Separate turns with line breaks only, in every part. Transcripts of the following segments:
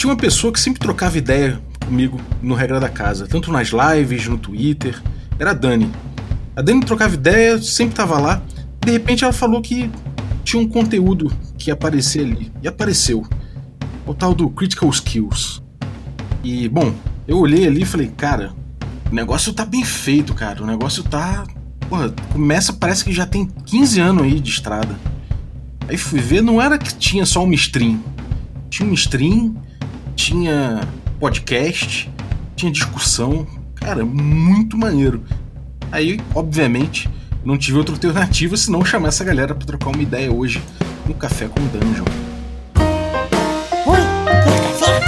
tinha uma pessoa que sempre trocava ideia comigo no Regra da Casa, tanto nas lives, no Twitter. Era a Dani. A Dani trocava ideia, sempre tava lá. De repente ela falou que tinha um conteúdo que ia aparecer ali. E apareceu. O tal do Critical Skills. E, bom, eu olhei ali e falei, cara, o negócio tá bem feito, cara. O negócio tá. Porra, começa, parece que já tem 15 anos aí de estrada. Aí fui ver, não era que tinha só uma stream. Tinha uma stream, tinha podcast, tinha discussão. Cara, muito maneiro. Aí, obviamente, não tive outra alternativa senão chamar essa galera para trocar uma ideia hoje no Café com Dungeon.
Oi, quer café?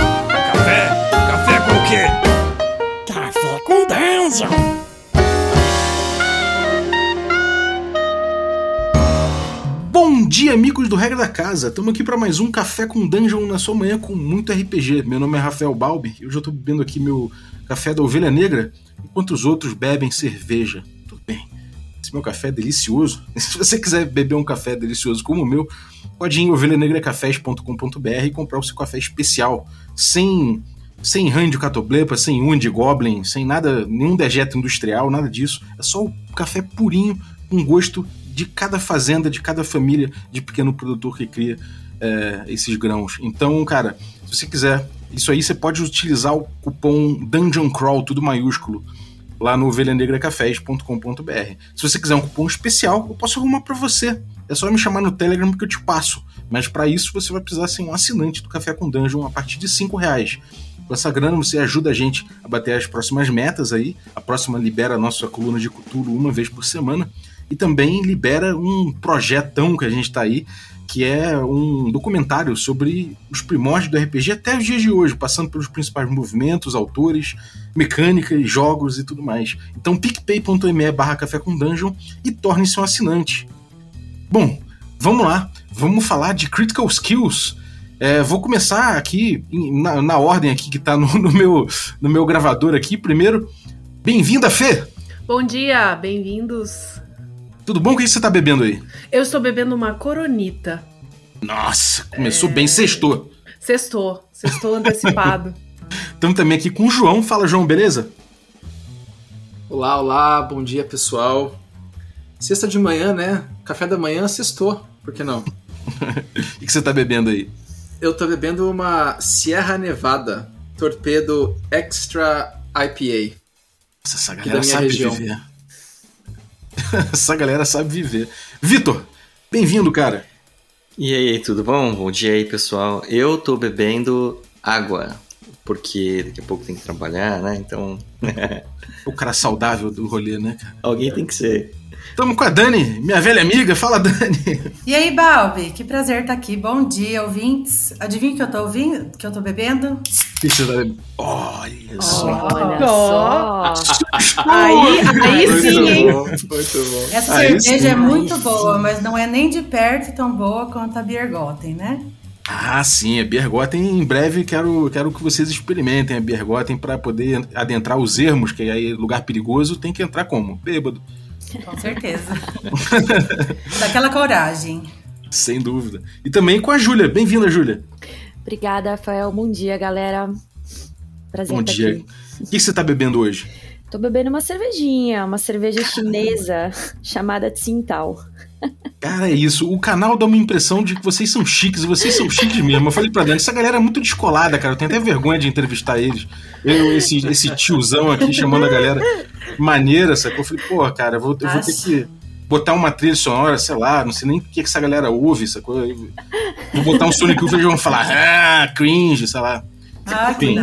Café? Café com o quê?
Café com Dungeon.
Dia, amigos do Regra da Casa. Estamos aqui para mais um Café com Dungeon na sua manhã com muito RPG. Meu nome é Rafael Balbi e hoje eu estou bebendo aqui meu café da Ovelha Negra, enquanto os outros bebem cerveja. Tudo bem. Esse meu café é delicioso. Se você quiser beber um café delicioso como o meu, pode ir em ovelhanegracafés.com.br e comprar o seu café especial, sem sem de catoblepa, sem unha de goblin, sem nada, nenhum dejeto industrial, nada disso. É só o café purinho, com gosto de cada fazenda, de cada família de pequeno produtor que cria é, esses grãos. Então, cara, se você quiser isso aí, você pode utilizar o cupom Dungeon Crawl, tudo maiúsculo, lá no ovelhanegracafés.com.br. Se você quiser um cupom especial, eu posso arrumar para você. É só me chamar no Telegram que eu te passo. Mas para isso você vai precisar ser um assinante do Café com Dungeon a partir de 5 reais. Com essa grana você ajuda a gente a bater as próximas metas aí. A próxima libera a nossa coluna de cultura uma vez por semana. E também libera um projetão que a gente está aí, que é um documentário sobre os primórdios do RPG até os dias de hoje, passando pelos principais movimentos, autores, mecânicas, jogos e tudo mais. Então picpay.me barra café com dungeon e torne-se um assinante. Bom, vamos lá. Vamos falar de Critical Skills. É, vou começar aqui na, na, ordem aqui que está no, no, meu, no meu gravador aqui. Primeiro, bem-vinda, Fê!
Bom dia, bem-vindos.
Tudo bom? O que você está bebendo aí?
Eu estou bebendo uma coronita.
Nossa, começou é... bem, sextou.
Sextou, sextou antecipado.
Estamos também aqui com o João. Fala, João, beleza?
Olá, olá, bom dia pessoal. Sexta de manhã, né? Café da manhã, sextou, por que não?
o que você está bebendo aí?
Eu tô bebendo uma Sierra Nevada Torpedo Extra IPA.
Nossa, essa galera sabe região. viver. essa galera sabe viver. Vitor, bem-vindo, cara.
E aí, tudo bom? Bom dia aí, pessoal. Eu tô bebendo água, porque daqui a pouco tem que trabalhar, né? Então.
o cara saudável do rolê, né, cara?
Alguém tem que ser.
Estamos com a Dani, minha velha amiga. Fala, Dani.
E aí, Balbi? Que prazer estar aqui. Bom dia, ouvintes. Adivinha o que eu tô ouvindo? que eu tô bebendo?
tá bebendo? Olha só.
Olha só. Aí, aí muito sim, hein? Muito
bom. Essa aí cerveja sim. é muito boa, mas não é nem de perto tão boa quanto a Biergotten, né?
Ah, sim, a Bergotten em breve quero, quero que vocês experimentem a Bergotten para poder adentrar os ermos, que aí lugar perigoso tem que entrar como? Bêbado.
Com certeza. Daquela coragem.
Sem dúvida. E também com a Júlia. Bem-vinda, Júlia.
Obrigada, Rafael. Bom dia, galera. Prazer
Bom dia.
Aqui.
O que você está bebendo hoje?
Tô bebendo uma cervejinha, uma cerveja chinesa chamada Tsingtao.
Cara, é isso. O canal dá uma impressão de que vocês são chiques, e vocês são chiques mesmo. Eu falei pra Dani, essa galera é muito descolada, cara. Eu tenho até vergonha de entrevistar eles. Eu, esse, esse tiozão aqui chamando a galera maneira, sacou? Eu falei, pô, cara, eu vou, eu vou ter que botar uma trilha sonora, sei lá, não sei nem o que, que essa galera ouve, sacou? Eu vou botar um Sonic Youth e vão falar, ah, cringe, sei lá.
Ah, que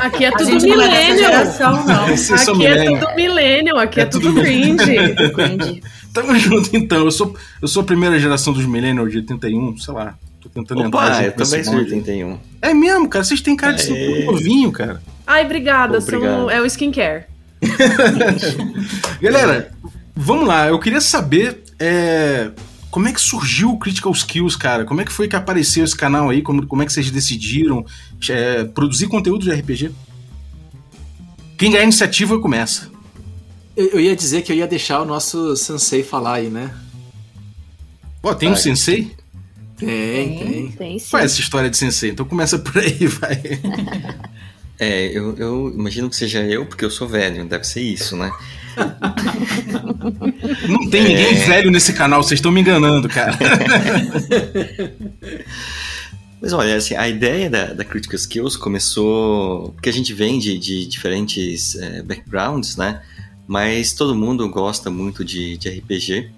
Aqui é tudo millennial.
É não.
Aqui é tudo millennial, aqui é, é tudo, tudo cringe.
Tamo junto então. Eu sou, eu sou a primeira geração dos millennials de 81, sei lá. Tô tentando
Opa,
entrar.
Eu também sou de 81.
É mesmo, cara. Vocês têm cara de ser novinho, cara.
Ai, obrigada. Pô, são, é o skincare.
Galera, vamos lá. Eu queria saber é, como é que surgiu o Critical Skills, cara? Como é que foi que apareceu esse canal aí? Como, como é que vocês decidiram é, produzir conteúdo de RPG? Quem ganhar a iniciativa começa.
Eu, eu, ia dizer que eu ia deixar o nosso sensei falar aí, né?
Pô, tem Vai. um sensei?
Tem, tem.
Tem sim.
Qual é essa história de sensei? Então começa por aí, vai.
É, eu, eu imagino que seja eu, porque eu sou velho, deve ser isso, né?
Não tem ninguém velho nesse canal, vocês estão me enganando, cara.
Mas olha, assim, a ideia da, da Critical Skills começou porque a gente vem de, de diferentes eh, backgrounds, né? Mas todo mundo gosta muito de, de RPG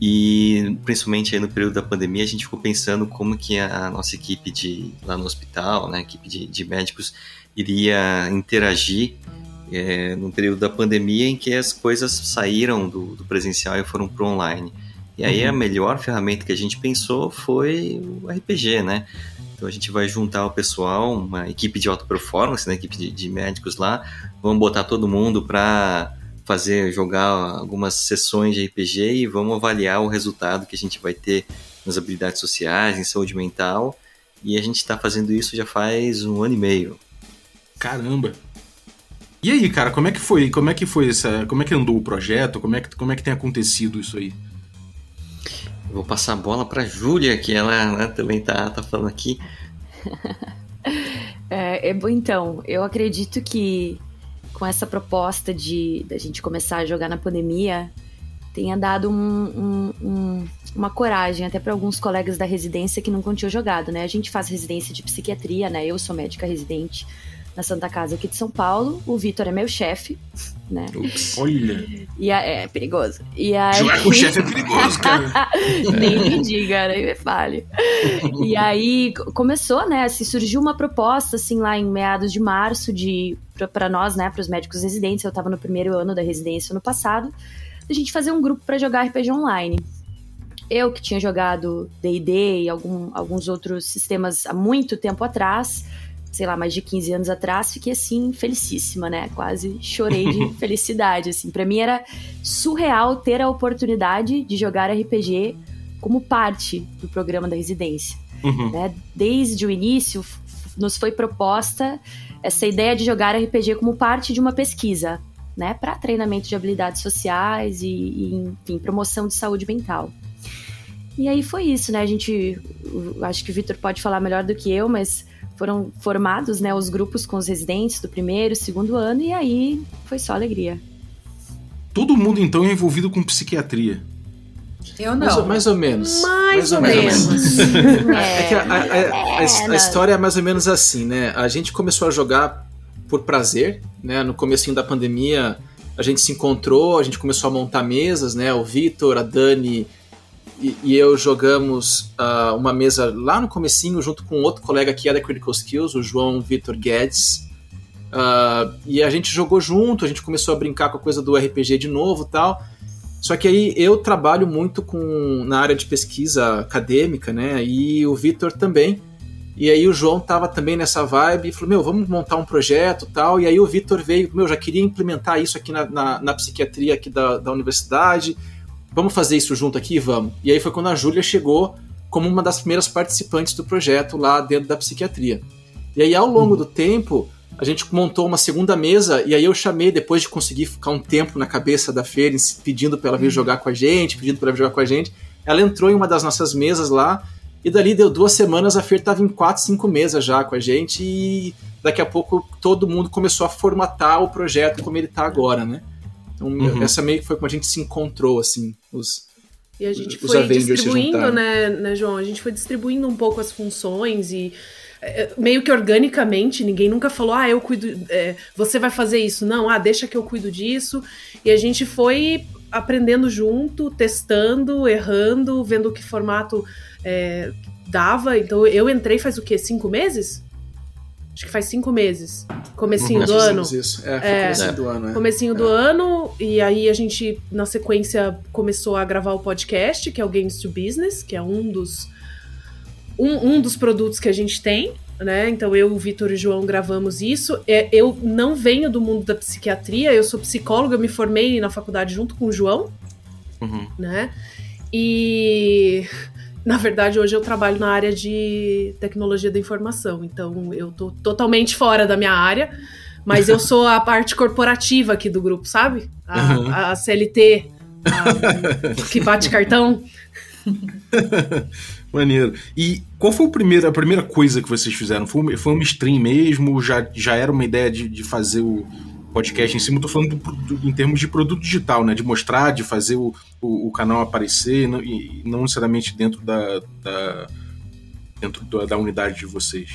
e principalmente aí no período da pandemia a gente ficou pensando como que a nossa equipe de lá no hospital, né, a equipe de, de médicos iria interagir eh, no período da pandemia em que as coisas saíram do, do presencial e foram para online. E aí a melhor ferramenta que a gente pensou foi o RPG, né? Então a gente vai juntar o pessoal, uma equipe de alta performance, né, equipe de, de médicos lá, vamos botar todo mundo para fazer jogar algumas sessões de RPG e vamos avaliar o resultado que a gente vai ter nas habilidades sociais, em saúde mental. E a gente está fazendo isso já faz um ano e meio.
Caramba. E aí, cara, como é que foi? Como é que foi essa. Como é que andou o projeto? Como é que, como é que tem acontecido isso aí?
Eu vou passar a bola para Júlia, que ela né, também tá, tá falando aqui.
É, é bom, então, eu acredito que com essa proposta de da gente começar a jogar na pandemia tenha dado um- um- um- uma coragem até para alguns colegas da residência que nunca tinham jogado, né? A gente faz residência de psiquiatria, né? Eu sou médica residente na Santa Casa aqui de São Paulo. O Vitor é meu chefe, né?
Ups.
Olha.
E a- é perigoso. E aí...
Jogar com o chefe é perigoso, cara.
Nem me diga, nem me fale. E aí começou, né? Assim, surgiu uma proposta, assim, lá em meados de março, de para nós, né, para os médicos residentes. Eu estava no primeiro ano da residência ano passado, a gente fazer um grupo para jogar RPG online. Eu que tinha jogado D&D e algum- alguns outros sistemas há muito tempo atrás, sei lá, mais de 15 anos atrás, fiquei assim felicíssima, né? Quase chorei de felicidade, assim. Para mim era surreal ter a oportunidade de jogar RPG como parte do programa da residência.
Uhum.
né? Desde o início, nos foi proposta essa ideia de jogar RPG como parte de uma pesquisa, né? Para treinamento de habilidades sociais e, e, enfim, promoção de saúde mental. E aí foi isso, né? A gente, acho que o Vitor pode falar melhor do que eu, mas foram formados, né, os grupos com os residentes do primeiro, segundo ano, e aí foi só alegria.
Todo mundo, então, é envolvido com psiquiatria.
Eu
Mais, ou-
não.
mais ou menos.
Mais ou
menos.
menos.
É que a, a- a- a a história é mais ou menos assim, né? A gente começou a jogar por prazer, né? No comecinho da pandemia, a gente se encontrou, a gente começou a montar mesas, né? O Vitor, a Dani e, e eu jogamos ah, uma mesa lá no comecinho junto com outro colega que é da Critical Skills, o João Vitor Guedes. Ah, e a gente jogou junto, a gente começou a brincar com a coisa do RPG de novo tal. Só que aí eu trabalho muito com na área de pesquisa acadêmica, né? E o Vitor também. E aí o João tava também nessa vibe e falou: Meu, vamos montar um projeto tal. E aí o Vitor veio: Meu, já queria implementar isso aqui na, na, na psiquiatria aqui da, da universidade. Vamos fazer isso junto aqui? Vamos. E aí foi quando a Júlia chegou como uma das primeiras participantes do projeto lá dentro da psiquiatria. E aí ao longo do tempo, a gente montou uma segunda mesa e aí eu chamei, depois de conseguir ficar um tempo na cabeça da Fer, pedindo para ela vir jogar com a gente, pedindo para ela vir jogar com a gente. Ela entrou em uma das nossas mesas lá e dali deu duas semanas a Fer tava em quatro, cinco mesas já com a gente e daqui a pouco todo mundo começou a formatar o projeto como ele tá agora, né? Então,
Uhum.
essa meio que foi como a gente se encontrou, assim, os,
E a gente
Os
foi
Avengers
distribuindo, né, né, João? A gente foi distribuindo um pouco as funções e é, meio que organicamente, ninguém nunca falou, ah, eu cuido, é, você vai fazer isso. Não, ah, deixa que eu cuido disso. E a gente foi aprendendo junto, testando, errando, vendo que formato é, dava. Então eu entrei faz o quê? Cinco meses? Acho que faz cinco meses. Comecinho
nós
do ano.
isso. É, foi
É.
comecinho do ano, é.
Comecinho do ano, e aí a gente, na sequência, começou a gravar o podcast, que é o Games to Business, que é um dos, um, um dos produtos que a gente tem, né? Então eu, o Vitor e o João gravamos isso. É, eu não venho do mundo da psiquiatria, eu sou psicóloga, eu me formei na faculdade junto com o João,
Uhum.
né? E na verdade hoje eu trabalho na área de tecnologia da informação, então eu tô totalmente fora da minha área, mas eu sou a parte corporativa aqui do grupo, sabe? A,
Uhum.
a CLT, a- que bate cartão.
Maneiro. E qual foi o primeiro, a primeira coisa que vocês fizeram? Foi, foi uma stream mesmo? Já, já era uma ideia de, de fazer o podcast em cima? Eu tô falando do- do- em termos de produto digital, né? De mostrar, de fazer o, o, o canal aparecer, e não, e não necessariamente dentro da, da- dentro da, da unidade de vocês.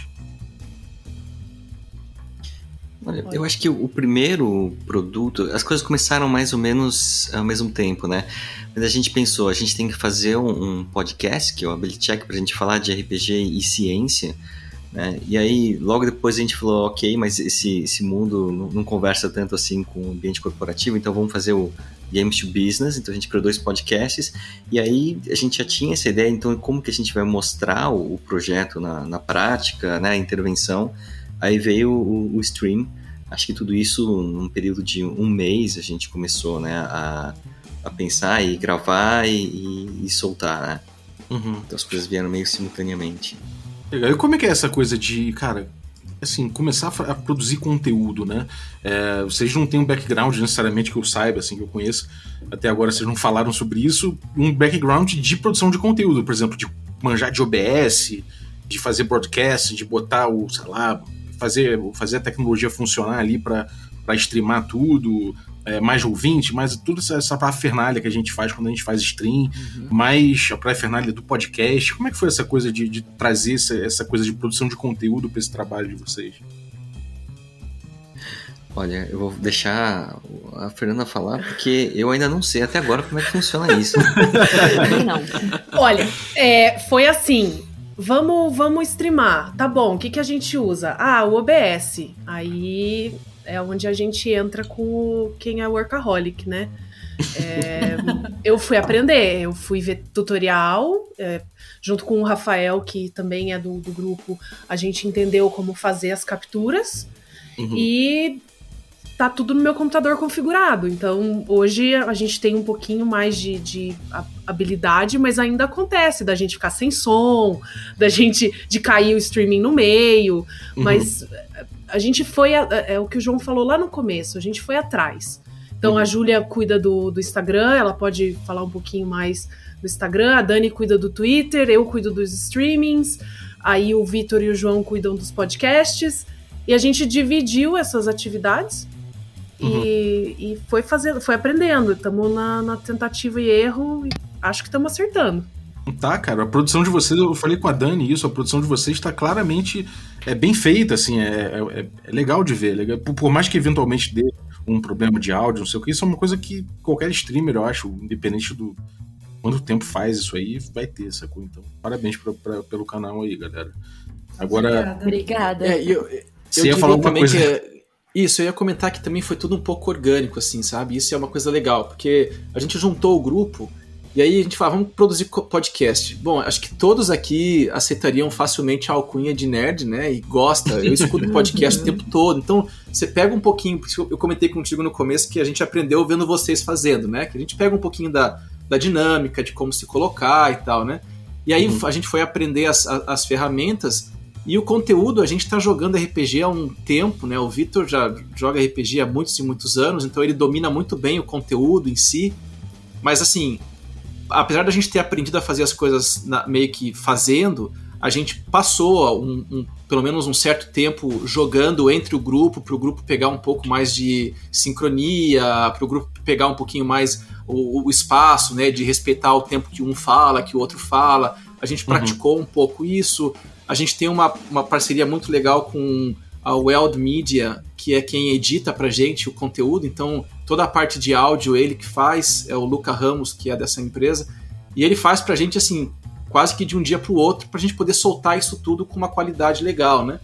Olha, eu acho que o o primeiro produto, as coisas começaram mais ou menos ao mesmo tempo, né? Mas a gente pensou, a gente tem que fazer um, um podcast, que é o Ability Check, pra gente falar de RPG e ciência, né? E aí, logo depois a gente falou, ok, mas esse, esse mundo não, não conversa tanto assim com o ambiente corporativo, então vamos fazer o Games to Business, então a gente criou dois podcasts, e aí a gente já tinha essa ideia, então como que a gente vai mostrar o, o projeto na, na prática, né, a intervenção, Aí veio o, o stream. Acho que tudo isso num período de um mês a gente começou, né, a, a pensar e gravar e, e- e soltar, né?
Uhum.
Então as coisas vieram meio simultaneamente.
Legal. E como é que é essa coisa de, cara, assim, começar a, produzir conteúdo, né? É, vocês não têm um background necessariamente que eu saiba, assim, que eu conheço. Até agora vocês não falaram sobre isso. Um background de produção de conteúdo, por exemplo, de manjar de OBS, de fazer broadcast, de botar o, sei lá, fazer, fazer a tecnologia funcionar ali para streamar tudo. É, mais ouvinte, mais tudo essa, essa parafernália que a gente faz quando a gente faz stream, mais a parafernália do podcast. Como é que foi essa coisa de, de trazer essa, essa coisa de produção de conteúdo para esse trabalho de vocês?
Olha, eu vou deixar a Fernanda falar, porque eu ainda não sei até agora como é que funciona isso.
Não.
Olha, é, foi assim. Vamos, vamos streamar. Tá bom, o que, que a gente usa? Ah, o OBS. Aí é onde a gente entra com o- quem é workaholic, né? É, eu fui aprender, eu fui ver tutorial, é, junto com o Rafael, que também é do, do grupo, a gente entendeu como fazer as capturas
Uhum.
e tá tudo no meu computador configurado. Então, hoje a gente tem um pouquinho mais de, de ha- habilidade, mas ainda acontece da gente ficar sem som, da gente de cair o streaming no meio.
Uhum.
Mas a gente foi. a- É o que o João falou lá no começo, a gente foi atrás. Então
Uhum.
a Júlia cuida do, do Instagram, ela pode falar um pouquinho mais do Instagram, a Dani cuida do Twitter, eu cuido dos streamings, aí o Vitor e o João cuidam dos podcasts. E a gente dividiu essas atividades
Uhum.
e, e foi fazendo, foi aprendendo. Estamos na, na tentativa e erro e acho que estamos acertando.
Tá, cara, a produção de vocês, eu falei com a Dani isso, a produção de vocês está claramente é bem feita, assim, é, é, é legal de ver. é legal. Por, por mais que eventualmente dê um problema de áudio, não sei o que, isso é uma coisa que qualquer streamer, eu acho, independente do quanto tempo faz isso aí, vai ter, sacou? Então, parabéns pra, pra- pelo canal aí, galera. Agora,
Obrigada.
Obrigada.
É, eu, eu
Você ia
diria
falar alguma
também
coisa?
que é- isso, eu ia comentar que também foi tudo um pouco orgânico, assim, sabe? Isso é uma coisa legal, porque a gente juntou o grupo e aí a gente falava, vamos produzir podcast. Bom, acho que todos aqui aceitariam facilmente a alcunha de nerd, né? E gosta. Eu escuto podcast o tempo todo. Então, você pega um pouquinho, por isso eu comentei contigo no começo que a gente aprendeu vendo vocês fazendo, né? Que a gente pega um pouquinho da, da dinâmica, de como se colocar e tal, né? E aí
Uhum.
a gente foi aprender as, as ferramentas e o conteúdo, a gente tá jogando RPG há um tempo, né? O Vitor já joga RPG há muitos e muitos anos, então ele domina muito bem o conteúdo em si. Mas assim, apesar da gente ter aprendido a fazer as coisas na- meio que fazendo, a gente passou um, um- pelo menos um certo tempo jogando entre o grupo, para o grupo pegar um pouco mais de sincronia, para o grupo pegar um pouquinho mais o, o espaço, né? De respeitar o tempo que um fala, que o outro fala. A gente
Uhum.
praticou um pouco isso. A gente tem uma, uma parceria muito legal com a Weld Media, que é quem edita pra gente o conteúdo. Então, toda a parte de áudio ele que faz, é o Luca Ramos, que é dessa empresa. E ele faz pra gente, assim, quase que de um dia pro outro, pra gente poder soltar isso tudo com uma qualidade legal, né?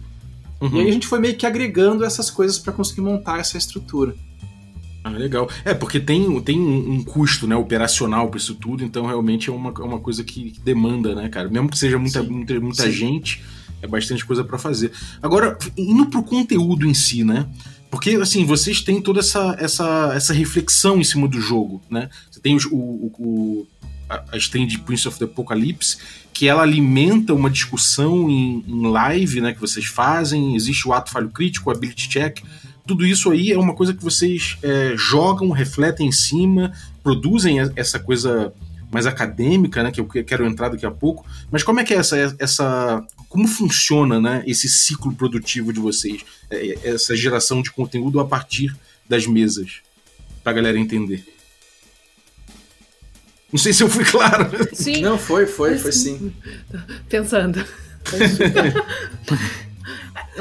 uhum.
E aí a gente foi meio que agregando essas coisas pra conseguir montar essa estrutura.
Ah, legal. É, porque tem, tem um, custo né, operacional para isso tudo, então realmente é uma, é uma coisa que, que demanda, né, cara? Mesmo que seja muita,
Sim.
muita, muita
Sim.
gente, é bastante coisa para fazer. Agora, indo pro conteúdo em si, né? Porque, assim, vocês têm toda essa, essa, essa reflexão em cima do jogo, né? Você tem o, o, a, a stream de Prince of the Apocalypse, que ela alimenta uma discussão em, em live, né, que vocês fazem, existe o ato falho crítico, o ability check, tudo isso aí é uma coisa que vocês é, jogam, refletem em cima, produzem essa coisa mais acadêmica, né, que eu quero entrar daqui a pouco. Mas como é que é essa, essa como funciona, né, esse ciclo produtivo de vocês, é, é, essa geração de conteúdo a partir das mesas, para a galera entender? Não sei se eu fui claro.
Sim.
Não, foi, foi, foi sim.
Pensando.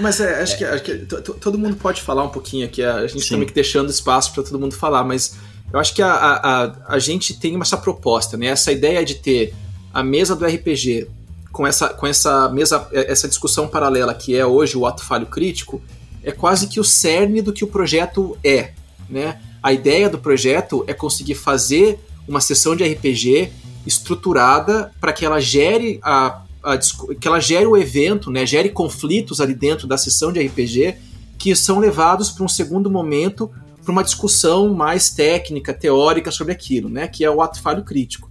Mas é, acho que, acho que to- to- todo mundo pode falar um pouquinho aqui. A gente
Sim.
também que deixando espaço para todo mundo falar, mas eu acho que a, a, a, gente tem essa proposta, né? Essa ideia de ter a mesa do RPG com essa, com essa mesa, essa discussão paralela que é hoje o ato falho crítico, é quase que o cerne do que o projeto é, né? A ideia do projeto é conseguir fazer uma sessão de RPG estruturada para que ela gere a, a que ela gere o evento, né, gere conflitos ali dentro da sessão de RPG que são levados para um segundo momento para uma discussão mais técnica, teórica sobre aquilo, né, que é o ato falho crítico.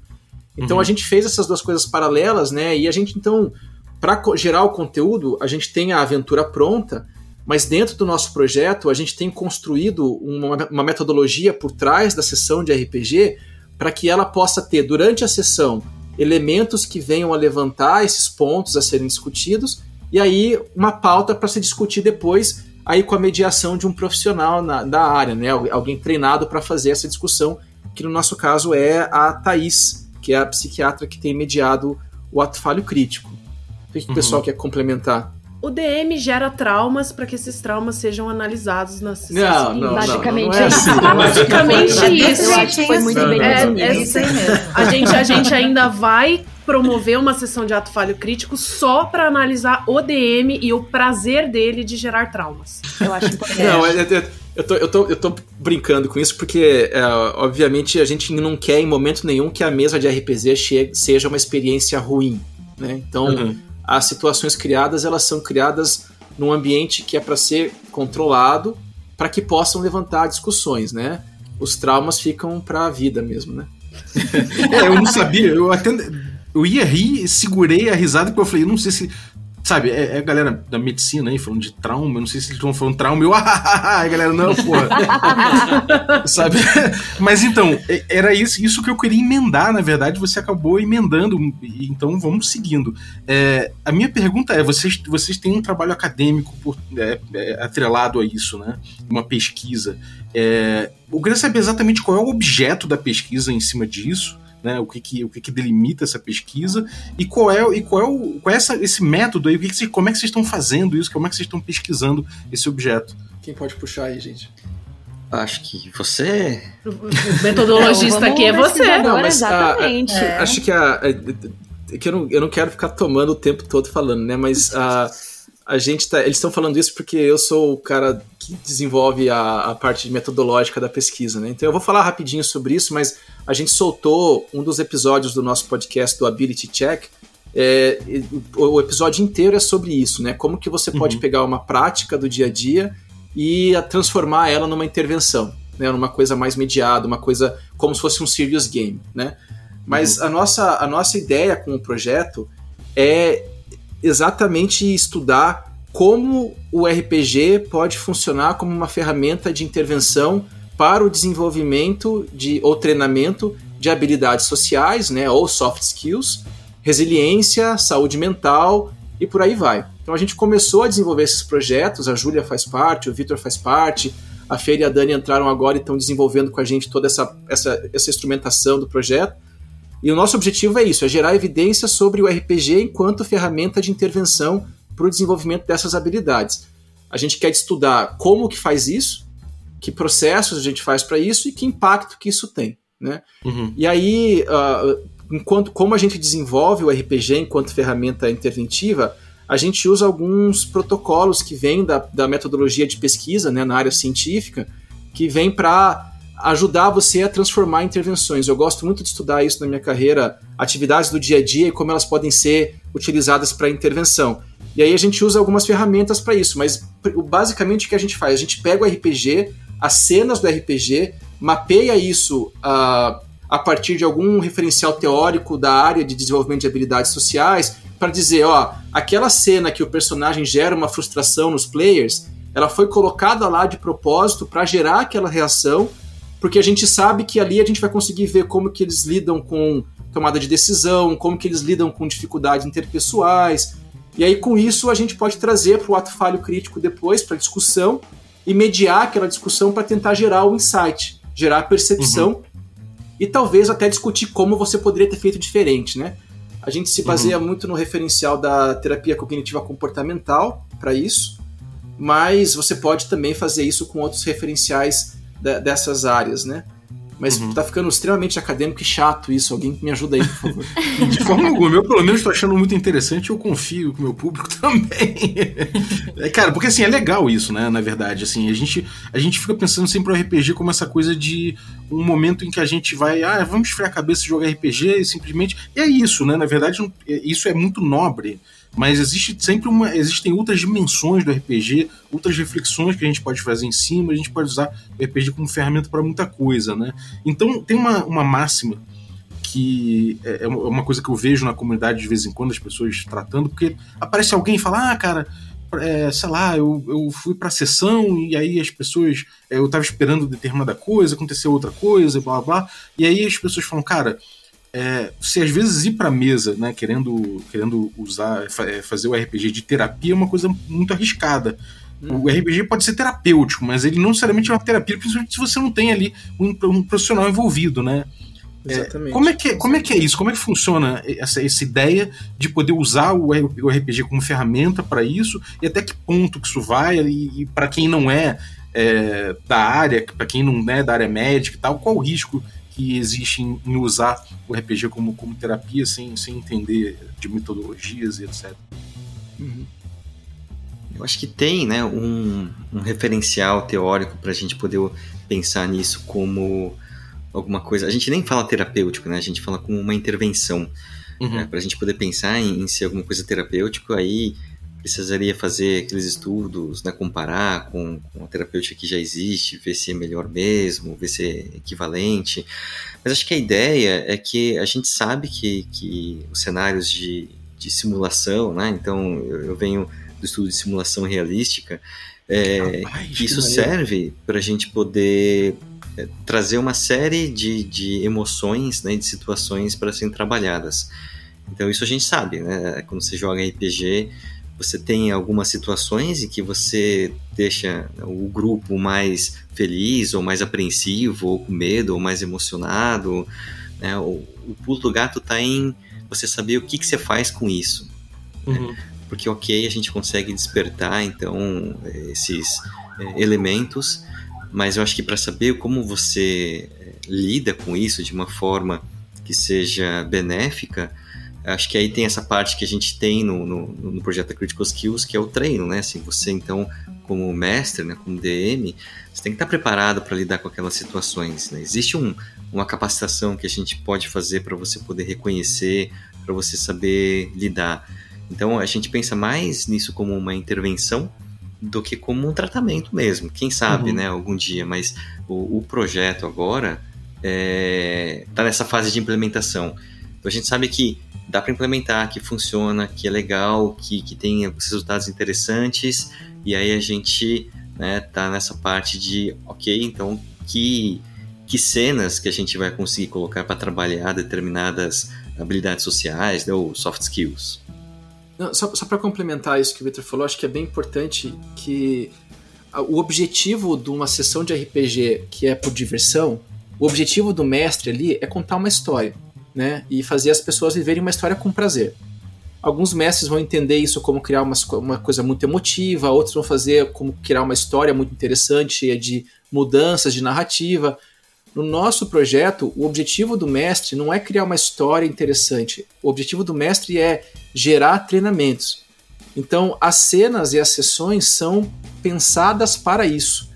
Então
Uhum.
a gente fez essas duas coisas paralelas, né, e a gente então para gerar o conteúdo a gente tem a aventura pronta, mas dentro do nosso projeto a gente tem construído uma, uma metodologia por trás da sessão de RPG para que ela possa ter durante a sessão elementos que venham a levantar esses pontos a serem discutidos e aí uma pauta para se discutir depois aí com a mediação de um profissional na, da área, né? Al- Alguém treinado para fazer essa discussão, que no nosso caso é a Thaís, que é a psiquiatra que tem mediado o ato falho crítico. O que, que o
Uhum.
pessoal quer complementar?
O DM gera traumas para que esses traumas sejam analisados na sessão.
Não, não,
Basicamente
não, não é
isso.
assim.
Basicamente isso.
Eu acho que foi muito bem
É,
resumido.
é
isso aí mesmo.
A gente, a gente ainda vai promover uma sessão de ato falho crítico só para analisar o DM e o prazer dele de gerar traumas.
Eu acho importante.
Não, é- é- eu tô, eu, tô, eu tô brincando com isso porque, é, obviamente, a gente não quer em momento nenhum que a mesa de RPG che- seja uma experiência ruim. Né? Então,
Uhum.
As situações criadas, elas são criadas num ambiente que é para ser controlado para que possam levantar discussões, né? Os traumas ficam para a vida mesmo, né?
É, eu não sabia, eu até. Eu ia rir, segurei a risada porque eu falei, não sei se. Sabe, é, é a galera da medicina aí falando de trauma, eu não sei se eles estão falando trauma, eu, ah, ah, ah, a galera, não, porra. Sabe? Mas então, é- era isso, isso que eu queria emendar, na verdade, você acabou emendando, então vamos seguindo. É, a minha pergunta é: vocês, vocês têm um trabalho acadêmico por- é, é, atrelado a isso, né? Uma pesquisa. É, eu queria saber exatamente qual é o objeto da pesquisa em cima disso. Né, o que, que, o que, que delimita essa pesquisa e qual é, e qual é, o, qual é essa, esse método aí, o que que como é que vocês estão fazendo isso, como é que vocês estão pesquisando esse objeto?
Quem pode puxar aí, gente?
Acho que você.
O metodologista aqui é você.
Não, mas,
exatamente.
É.
Acho que a. a- é que eu não, eu não quero ficar tomando o tempo todo falando, né? Mas a, a gente tá. Eles estão falando isso porque eu sou o cara que desenvolve a, a parte metodológica da pesquisa, né? Então eu vou falar rapidinho sobre isso, mas a gente soltou um dos episódios do nosso podcast do Ability Check. é, o, episódio inteiro é sobre isso, né? Como que você pode
Uhum.
pegar uma prática do dia a dia e a transformar ela numa intervenção, né? Numa coisa mais mediada, uma coisa como se fosse um serious game, né? Mas a, nossa, a nossa ideia com o projeto é exatamente estudar como o RPG pode funcionar como uma ferramenta de intervenção para o desenvolvimento de, ou treinamento de habilidades sociais, né, ou soft skills, resiliência, saúde mental e por aí vai. Então a gente começou a desenvolver esses projetos, a Júlia faz parte, o Vitor faz parte, a Feira e a Dani entraram agora e estão desenvolvendo com a gente toda essa, essa, essa instrumentação do projeto. E o nosso objetivo é isso, é gerar evidência sobre o RPG enquanto ferramenta de intervenção para o desenvolvimento dessas habilidades. A gente quer estudar como que faz isso, que processos a gente faz para isso e que impacto que isso tem, né?
Uhum.
E aí, uh, enquanto como a gente desenvolve o RPG enquanto ferramenta interventiva, a gente usa alguns protocolos que vêm da, da metodologia de pesquisa, né, na área científica, que vem para ajudar você a transformar intervenções. Eu gosto muito de estudar isso na minha carreira, atividades do dia a dia e como elas podem ser utilizadas para intervenção. E aí a gente usa algumas ferramentas para isso, mas basicamente o que a gente faz? A gente pega o RPG, as cenas do RPG, mapeia isso uh, a partir de algum referencial teórico da área de desenvolvimento de habilidades sociais, para dizer, ó, aquela cena que o personagem gera uma frustração nos players, ela foi colocada lá de propósito para gerar aquela reação, porque a gente sabe que ali a gente vai conseguir ver como que eles lidam com tomada de decisão, como que eles lidam com dificuldades interpessoais. E aí, com isso, a gente pode trazer para o ato falho crítico depois, para discussão, e mediar aquela discussão para tentar gerar o insight, gerar a percepção uhum. e talvez até discutir como você poderia ter feito diferente, né? A gente se baseia uhum. muito no referencial da terapia cognitiva comportamental para isso, mas você pode também fazer isso com outros referenciais dessas áreas, né? Mas uhum. tá ficando extremamente acadêmico e chato isso. Alguém me ajuda aí, por favor.
De forma alguma. Eu, pelo menos, tô achando muito interessante e eu confio com o meu público também. é, cara, porque assim, é legal isso, né? Na verdade, assim, a gente, a gente fica pensando sempre o RPG como essa coisa de um momento em que a gente vai, ah, vamos esfriar a cabeça e jogar RPG e simplesmente. E é isso, né? Na verdade, é, isso é muito nobre mas existe sempre uma. Existem outras dimensões do RPG, outras reflexões que a gente pode fazer em cima, a gente pode usar o RPG como ferramenta para muita coisa, né? Então tem uma, uma máxima que é, é uma coisa que eu vejo na comunidade de vez em quando, as pessoas tratando, porque aparece alguém e fala, ah, cara, é, sei lá, eu, eu fui pra sessão e aí as pessoas. É, eu tava esperando determinada coisa, aconteceu outra coisa, blá blá. E aí as pessoas falam, cara, é, se às vezes ir para mesa, né, querendo, querendo usar, é, fazer o RPG de terapia é uma coisa muito arriscada. Hum. O RPG pode ser terapêutico, mas ele não necessariamente é uma terapia, principalmente se você não tem ali um, um profissional envolvido, né? É, Exatamente. É, como, é que, como é que é isso? Como é que funciona essa, essa ideia de poder usar o, o RPG como ferramenta para isso? E até que ponto que isso vai? E, e para quem não é, é da área, para quem não é da área médica e tal, qual o risco que existe em, em, usar o RPG como, como terapia sem, sem entender de metodologias e etc.
Uhum. Eu acho que tem né, um, um referencial teórico para a gente poder pensar nisso como alguma coisa. A gente nem fala terapêutico, né? A gente fala como uma intervenção. Uhum. Né, para a gente poder pensar em, em ser alguma coisa terapêutica, aí precisaria fazer aqueles estudos, né, comparar com, com a terapêutica que já existe, ver se é melhor mesmo, ver se é equivalente. Mas acho que a ideia é que a gente sabe que, que os cenários de, de simulação, né, então eu, eu venho do estudo de simulação realística, é, Rapaz, isso serve para a gente poder é, trazer uma série de, de emoções, né, de situações para serem trabalhadas. Então isso a gente sabe, né? Quando você joga RPG, você tem algumas situações em que você deixa o grupo mais feliz, ou mais apreensivo, ou com medo, ou mais emocionado. Né? O, o pulo do gato está em você saber o que, que você faz com isso. Né? Uhum. Né? Porque, ok, a gente consegue despertar, então, esses é, elementos, mas eu acho que para saber como você é, lida com isso de uma forma que seja benéfica, acho que aí tem essa parte que a gente tem no, no, no, projeto da Critical Skills, que é o treino, né? Assim, você então, como mestre, né, como DM, você tem que estar preparado para lidar com aquelas situações. Né? Existe um, uma capacitação que a gente pode fazer para você poder reconhecer, para você saber lidar. Então a gente pensa mais nisso como uma intervenção do que como um tratamento mesmo. Quem sabe, uhum. né, algum dia. Mas o, o projeto agora está é, tá nessa fase de implementação. A gente sabe que dá para implementar, que funciona, que é legal, que, que tem resultados interessantes, e aí a gente né, tá nessa parte de, ok, então que, que cenas que a gente vai conseguir colocar para trabalhar determinadas habilidades sociais né, ou soft skills.
Não, só só para complementar isso que o Victor falou, acho que é bem importante que o objetivo de uma sessão de RPG que é por diversão, o objetivo do mestre ali é contar uma história né? E fazer as pessoas viverem uma história com prazer. Alguns mestres vão entender isso como criar uma, uma coisa muito emotiva, outros vão fazer como criar uma história muito interessante, cheia de mudanças de narrativa. No nosso projeto, o objetivo do mestre não é criar uma história interessante. O objetivo do mestre é gerar treinamentos. Então, as cenas e as sessões são pensadas para isso.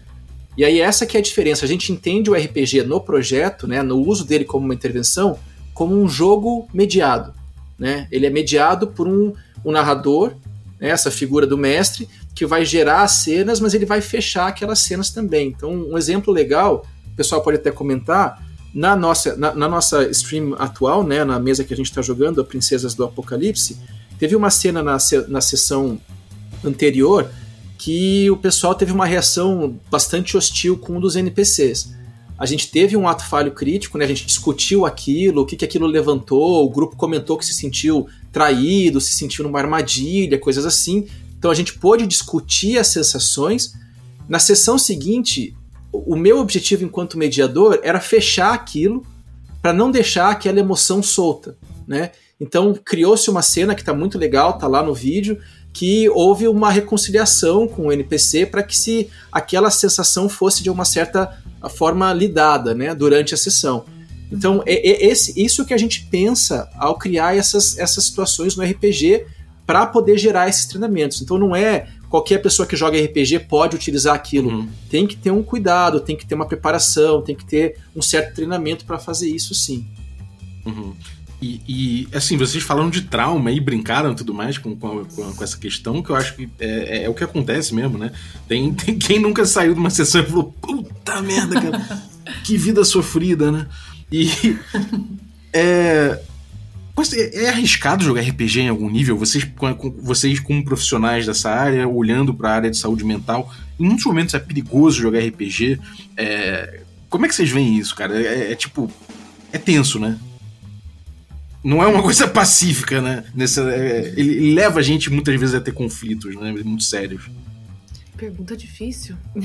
E aí essa que é a diferença. A gente entende o RPG no projeto, né, no uso dele como uma intervenção, como um jogo mediado. Né? Ele é mediado por um, um narrador, né? essa figura do mestre, que vai gerar as cenas, mas ele vai fechar aquelas cenas também. Então, um exemplo legal, o pessoal pode até comentar, na nossa, na, na nossa stream atual, né, na mesa que a gente está jogando, a Princesas do Apocalipse, teve uma cena na, na sessão anterior que o pessoal teve uma reação bastante hostil com um dos NPCs. A gente teve um ato falho crítico, né? A gente discutiu aquilo, o que, que aquilo levantou, o grupo comentou que se sentiu traído, se sentiu numa armadilha, coisas assim. Então a gente pôde discutir as sensações. Na sessão seguinte, o meu objetivo enquanto mediador era fechar aquilo para não deixar aquela emoção solta, né? Então criou-se uma cena que está muito legal, tá lá no vídeo, que houve uma reconciliação com o NPC para que se aquela sensação fosse de uma certa forma lidada, né, durante a sessão. Então é, é esse, isso que a gente pensa ao criar essas, essas situações no RPG para poder gerar esses treinamentos. Então não é qualquer pessoa que joga RPG pode utilizar aquilo. Uhum. Tem que ter um cuidado, tem que ter uma preparação, tem que ter um certo treinamento para fazer isso sim.
Uhum. E, e, assim, vocês falaram de trauma e brincaram e tudo mais com, com, com, essa questão, que eu acho que é, é, é, o que acontece mesmo, né? Tem, tem quem nunca saiu de uma sessão e falou, puta merda, cara, que vida sofrida, né? E é, é arriscado jogar RPG em algum nível? Vocês, vocês como profissionais dessa área, olhando para a área de saúde mental, em muitos momentos é perigoso jogar RPG. É, como é que vocês veem isso, cara? É, é tipo. É tenso, né? Não é uma coisa pacífica, né? Nessa, é, ele, leva a gente muitas vezes a ter conflitos, né? Muito sérios.
Pergunta difícil.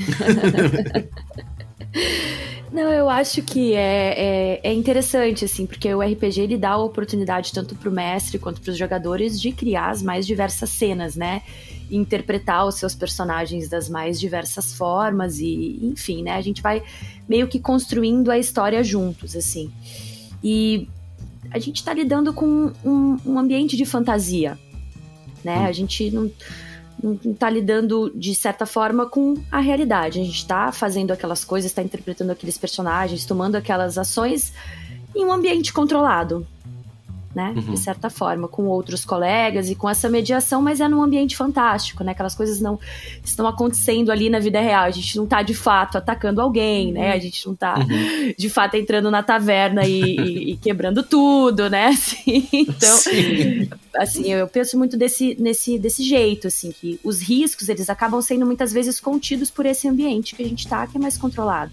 Não, eu acho que é, é, é, interessante, assim, porque o RPG ele dá a oportunidade tanto para o mestre quanto para os jogadores de criar as mais diversas cenas, né? Interpretar os seus personagens das mais diversas formas e, enfim, né? A gente vai meio que construindo a história juntos, assim. E a gente está lidando com um, um, ambiente de fantasia, né? Hum. A gente não não está lidando de certa forma com a realidade. A gente está fazendo aquelas coisas, está interpretando aqueles personagens, tomando aquelas ações em um ambiente controlado né? Uhum. De certa forma, com outros colegas e com essa mediação, mas é num ambiente fantástico, né? Aquelas coisas não estão acontecendo ali na vida real. A gente não tá de fato atacando alguém, né? A gente não tá uhum. de fato entrando na taverna e, e, e quebrando tudo, né? Assim, então, Sim. assim, eu penso muito desse, nesse, desse jeito, assim, que os riscos eles acabam sendo muitas vezes contidos por esse ambiente que a gente tá, que é mais controlado.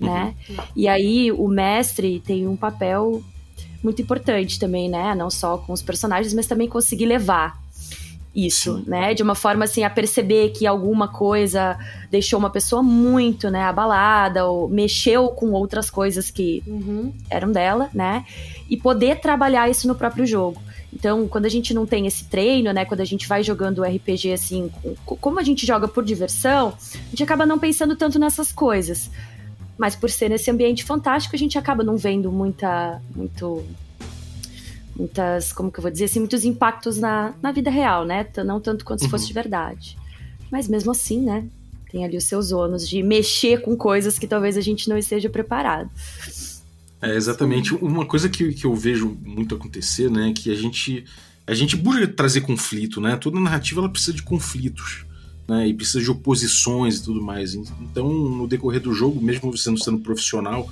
Né? Uhum. E aí o mestre tem um papel muito importante também, né? Não só com os personagens, mas também conseguir levar isso, Sim. né? De uma forma assim a perceber que alguma coisa deixou uma pessoa muito, né, abalada ou mexeu com outras coisas que uhum. eram dela, né? E poder trabalhar isso no próprio jogo. Então, quando a gente não tem esse treino, né, quando a gente vai jogando RPG assim, como a gente joga por diversão, a gente acaba não pensando tanto nessas coisas. Mas por ser nesse ambiente fantástico, a gente acaba não vendo muita, muito, muitas, como que eu vou dizer assim, muitos impactos na, na vida real, né? Não tanto quanto se fosse uhum. de verdade. Mas mesmo assim, né? Tem ali os seus ônus de mexer com coisas que talvez a gente não esteja preparado.
É exatamente uma coisa que, que eu vejo muito acontecer, né? Que a gente a gente busca trazer conflito, né? Toda narrativa ela precisa de conflitos né, e precisa de oposições e tudo mais. Então, no decorrer do jogo, mesmo você não sendo profissional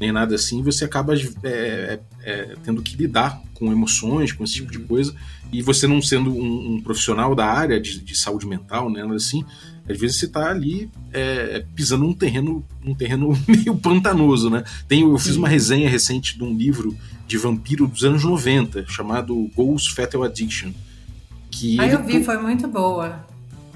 nem nada assim, você acaba é, é, é, tendo que lidar com emoções, com esse tipo de coisa, e você não sendo um, um profissional da área de, de, saúde mental, né, assim, às vezes você está ali é, pisando num terreno, num terreno meio pantanoso, né? Tem, eu fiz uma resenha recente de um livro de vampiro dos anos 90, chamado Ghost Fatal Addiction.
Que ah, eu vi, foi muito boa.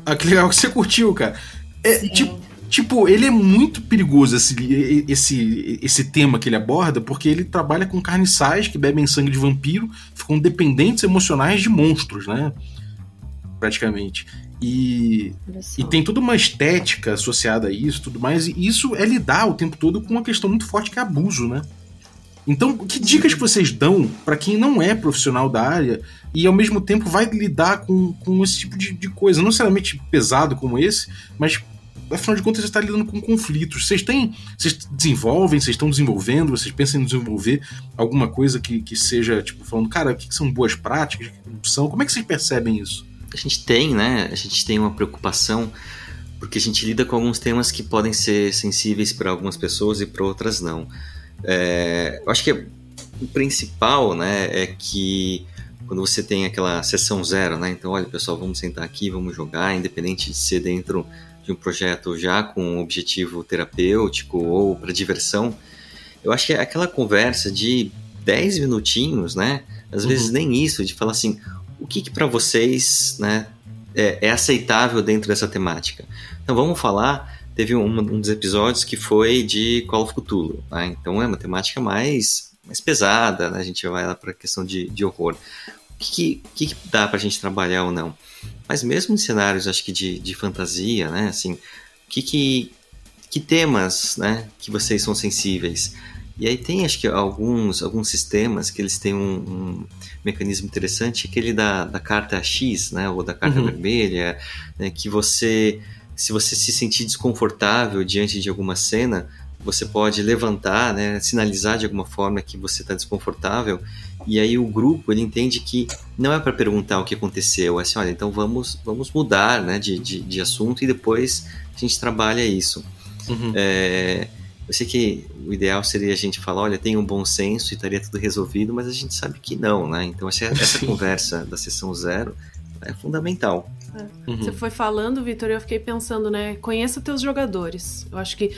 Ah, que legal que você curtiu, cara. É, tipo, tipo, ele é muito perigoso esse, esse, esse tema que ele aborda, porque ele trabalha com carniçais que bebem sangue de vampiro, ficam dependentes emocionais de monstros, né? Praticamente. E, e tem toda uma estética associada a isso tudo mais, e isso é lidar o tempo todo com uma questão muito forte que é abuso, né? Então, que dicas que vocês dão para quem não é profissional da área e ao mesmo tempo vai lidar com, com esse tipo de, de coisa? Não necessariamente pesado como esse, mas afinal de contas você está lidando com conflitos. Vocês têm. Vocês desenvolvem, vocês estão desenvolvendo, vocês pensam em desenvolver alguma coisa que, que seja, tipo, falando, cara, o que, que são boas práticas, que não são? Como é que vocês percebem isso?
A gente tem, né? A gente tem uma preocupação porque a gente lida com alguns temas que podem ser sensíveis para algumas pessoas e para outras não. É, eu acho que o principal, né, é que quando você tem aquela sessão zero, né, então olha pessoal, vamos sentar aqui, vamos jogar, independente de ser dentro de um projeto já com um objetivo terapêutico ou para diversão, eu acho que é aquela conversa de 10 minutinhos, né? Às vezes
Uhum.
nem isso, de falar assim, o que, que para vocês né, é, é aceitável dentro dessa temática? Então vamos falar, teve um, um dos episódios que foi de Call of Cthulhu, né? então é uma temática mais, mais pesada, né? a gente vai lá para a questão de, de horror. O que, que, dá para a gente trabalhar ou não? Mas mesmo em cenários, acho que de, de fantasia, né? Assim, que, que, que temas, né? Que vocês são sensíveis? E aí tem, acho que, alguns, alguns sistemas que eles têm um, um mecanismo interessante, aquele da, da carta X, né? Ou da carta
Uhum.
vermelha, né, que você, se você se sentir desconfortável diante de alguma cena, você pode levantar, né? Sinalizar de alguma forma que você está desconfortável e aí o grupo ele entende que não é para perguntar o que aconteceu, é assim, olha, então vamos, vamos mudar né, de, de, de assunto e depois a gente trabalha isso.
Uhum.
É, eu sei que o ideal seria a gente falar, olha, tem um bom senso e estaria tudo resolvido, mas a gente sabe que não, né? Então essa, essa conversa da sessão zero é fundamental.
Uhum.
Você foi falando, Vitor, e eu fiquei pensando, né? Conheça teus jogadores. Eu acho que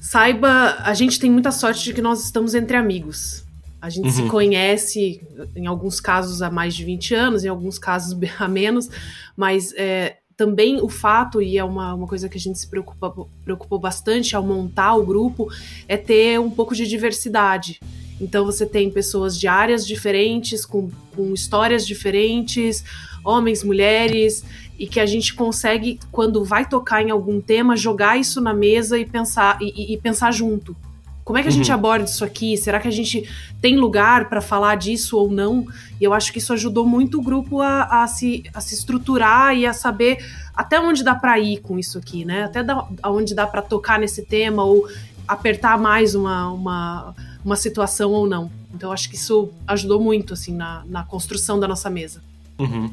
saiba, a gente tem muita sorte de que nós estamos entre amigos. A gente se
Uhum.
conhece, em alguns casos há mais de 20 anos, em alguns casos há menos, mas é, também o fato, e é uma, uma coisa que a gente se preocupa, preocupou bastante ao montar o grupo, é ter um pouco de diversidade. Então você tem pessoas de áreas diferentes, com, com histórias diferentes, homens, mulheres, e que a gente consegue, quando vai tocar em algum tema, jogar isso na mesa e pensar, e- e pensar junto. Como é que a gente
Uhum.
aborda isso aqui? Será que a gente tem lugar para falar disso ou não? E eu acho que isso ajudou muito o grupo a, a se, a se estruturar e a saber até onde dá para ir com isso aqui, né? Até da, aonde dá para tocar nesse tema ou apertar mais uma, uma, uma situação ou não. Então eu acho que isso ajudou muito assim na, na construção da nossa mesa.
Uhum.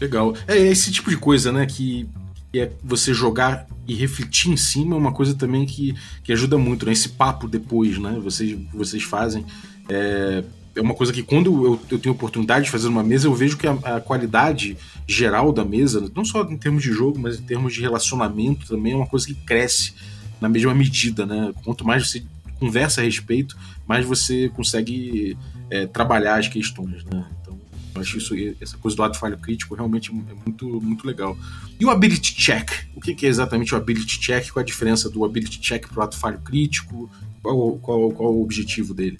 Legal. É esse tipo de coisa, né? Que, que é você jogar e refletir em cima é uma coisa também que, que ajuda muito, né? Esse papo depois, né? Vocês, vocês fazem. É, é uma coisa que quando eu, eu tenho oportunidade de fazer uma mesa, eu vejo que a, a qualidade geral da mesa, não só em termos de jogo, mas em termos de relacionamento também, é uma coisa que cresce na mesma medida, né? Quanto mais você conversa a respeito, mais você consegue é, trabalhar as questões, né? Acho isso, essa coisa do ato falho crítico realmente é muito, muito legal. E o ability check? O que é exatamente o ability check? Qual a diferença do ability check para o ato falho crítico? Qual, qual, qual o objetivo dele?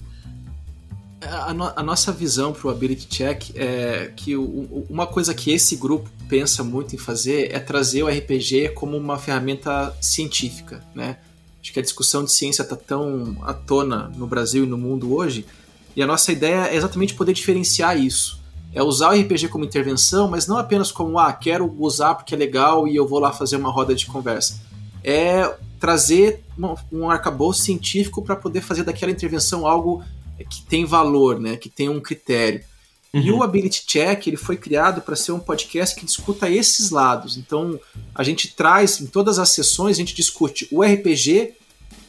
A, no- a nossa visão para o Ability Check é que o- uma coisa que esse grupo pensa muito em fazer é trazer o RPG como uma ferramenta científica, né? Acho que a discussão de ciência está tão à tona no Brasil e no mundo hoje, e a nossa ideia é exatamente poder diferenciar isso. É usar o RPG como intervenção, mas não apenas como, ah, quero usar porque é legal e eu vou lá fazer uma roda de conversa. É trazer um arcabouço científico para poder fazer daquela intervenção algo que tem valor, né? Que tem um critério. E
Uhum.
o Ability Check ele foi criado para ser um podcast que discuta esses lados. Então a gente traz em todas as sessões a gente discute o RPG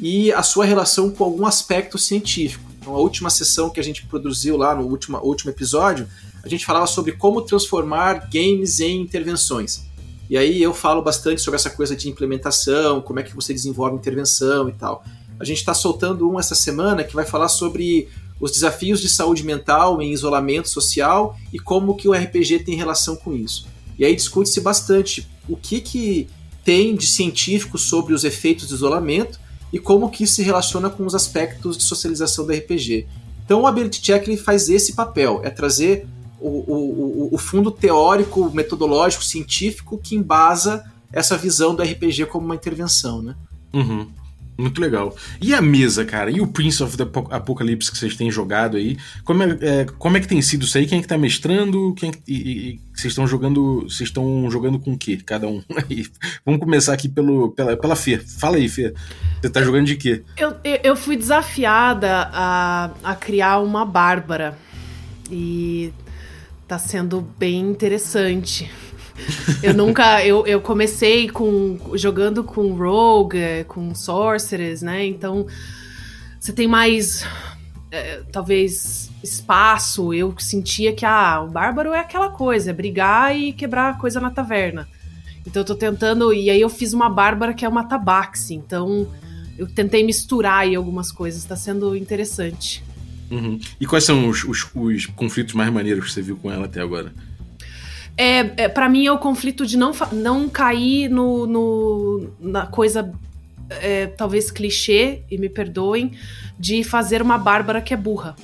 e a sua relação com algum aspecto científico. Então a última sessão que a gente produziu lá no último, último episódio a gente falava sobre como transformar games em intervenções. E aí eu falo bastante sobre essa coisa de implementação, como é que você desenvolve intervenção e tal. A gente está soltando um essa semana que vai falar sobre os desafios de saúde mental em isolamento social e como que o RPG tem relação com isso. E aí discute-se bastante o que, que tem de científico sobre os efeitos do isolamento e como que isso se relaciona com os aspectos de socialização do RPG. Então o Ability Check ele faz esse papel, é trazer o, o, o- o fundo teórico, metodológico, científico que embasa essa visão do RPG como uma intervenção, né?
Uhum. Muito legal. E a mesa, cara? E o Prince of the Apo- Apocalypse que vocês têm jogado aí? Como é, é, como é que tem sido isso aí? Quem é que tá mestrando? Quem é que- e, e- vocês estão jogando. Vocês estão jogando com o quê? Cada um. Aí, Vamos começar aqui pelo, pela, pela Fê. Fala aí, Fê. Você tá jogando de quê?
Eu, eu, eu fui desafiada a, a criar uma Bárbara. E tá sendo bem interessante. Eu nunca. Eu, eu comecei com jogando com Rogue, com Sorceress, né? Então você tem mais. eh, talvez espaço. Eu sentia que ah, o Bárbaro é aquela coisa, é brigar e quebrar coisa na taverna. Então eu tô tentando. E aí eu fiz uma Bárbara que é uma tabaxi. Então eu tentei misturar aí algumas coisas. Tá sendo interessante.
Uhum. E quais são os, os, os conflitos mais maneiros que você viu com ela até agora?
É, é para mim é o conflito de não, não cair no, no na coisa é, talvez clichê e me perdoem de fazer uma Bárbara que é burra.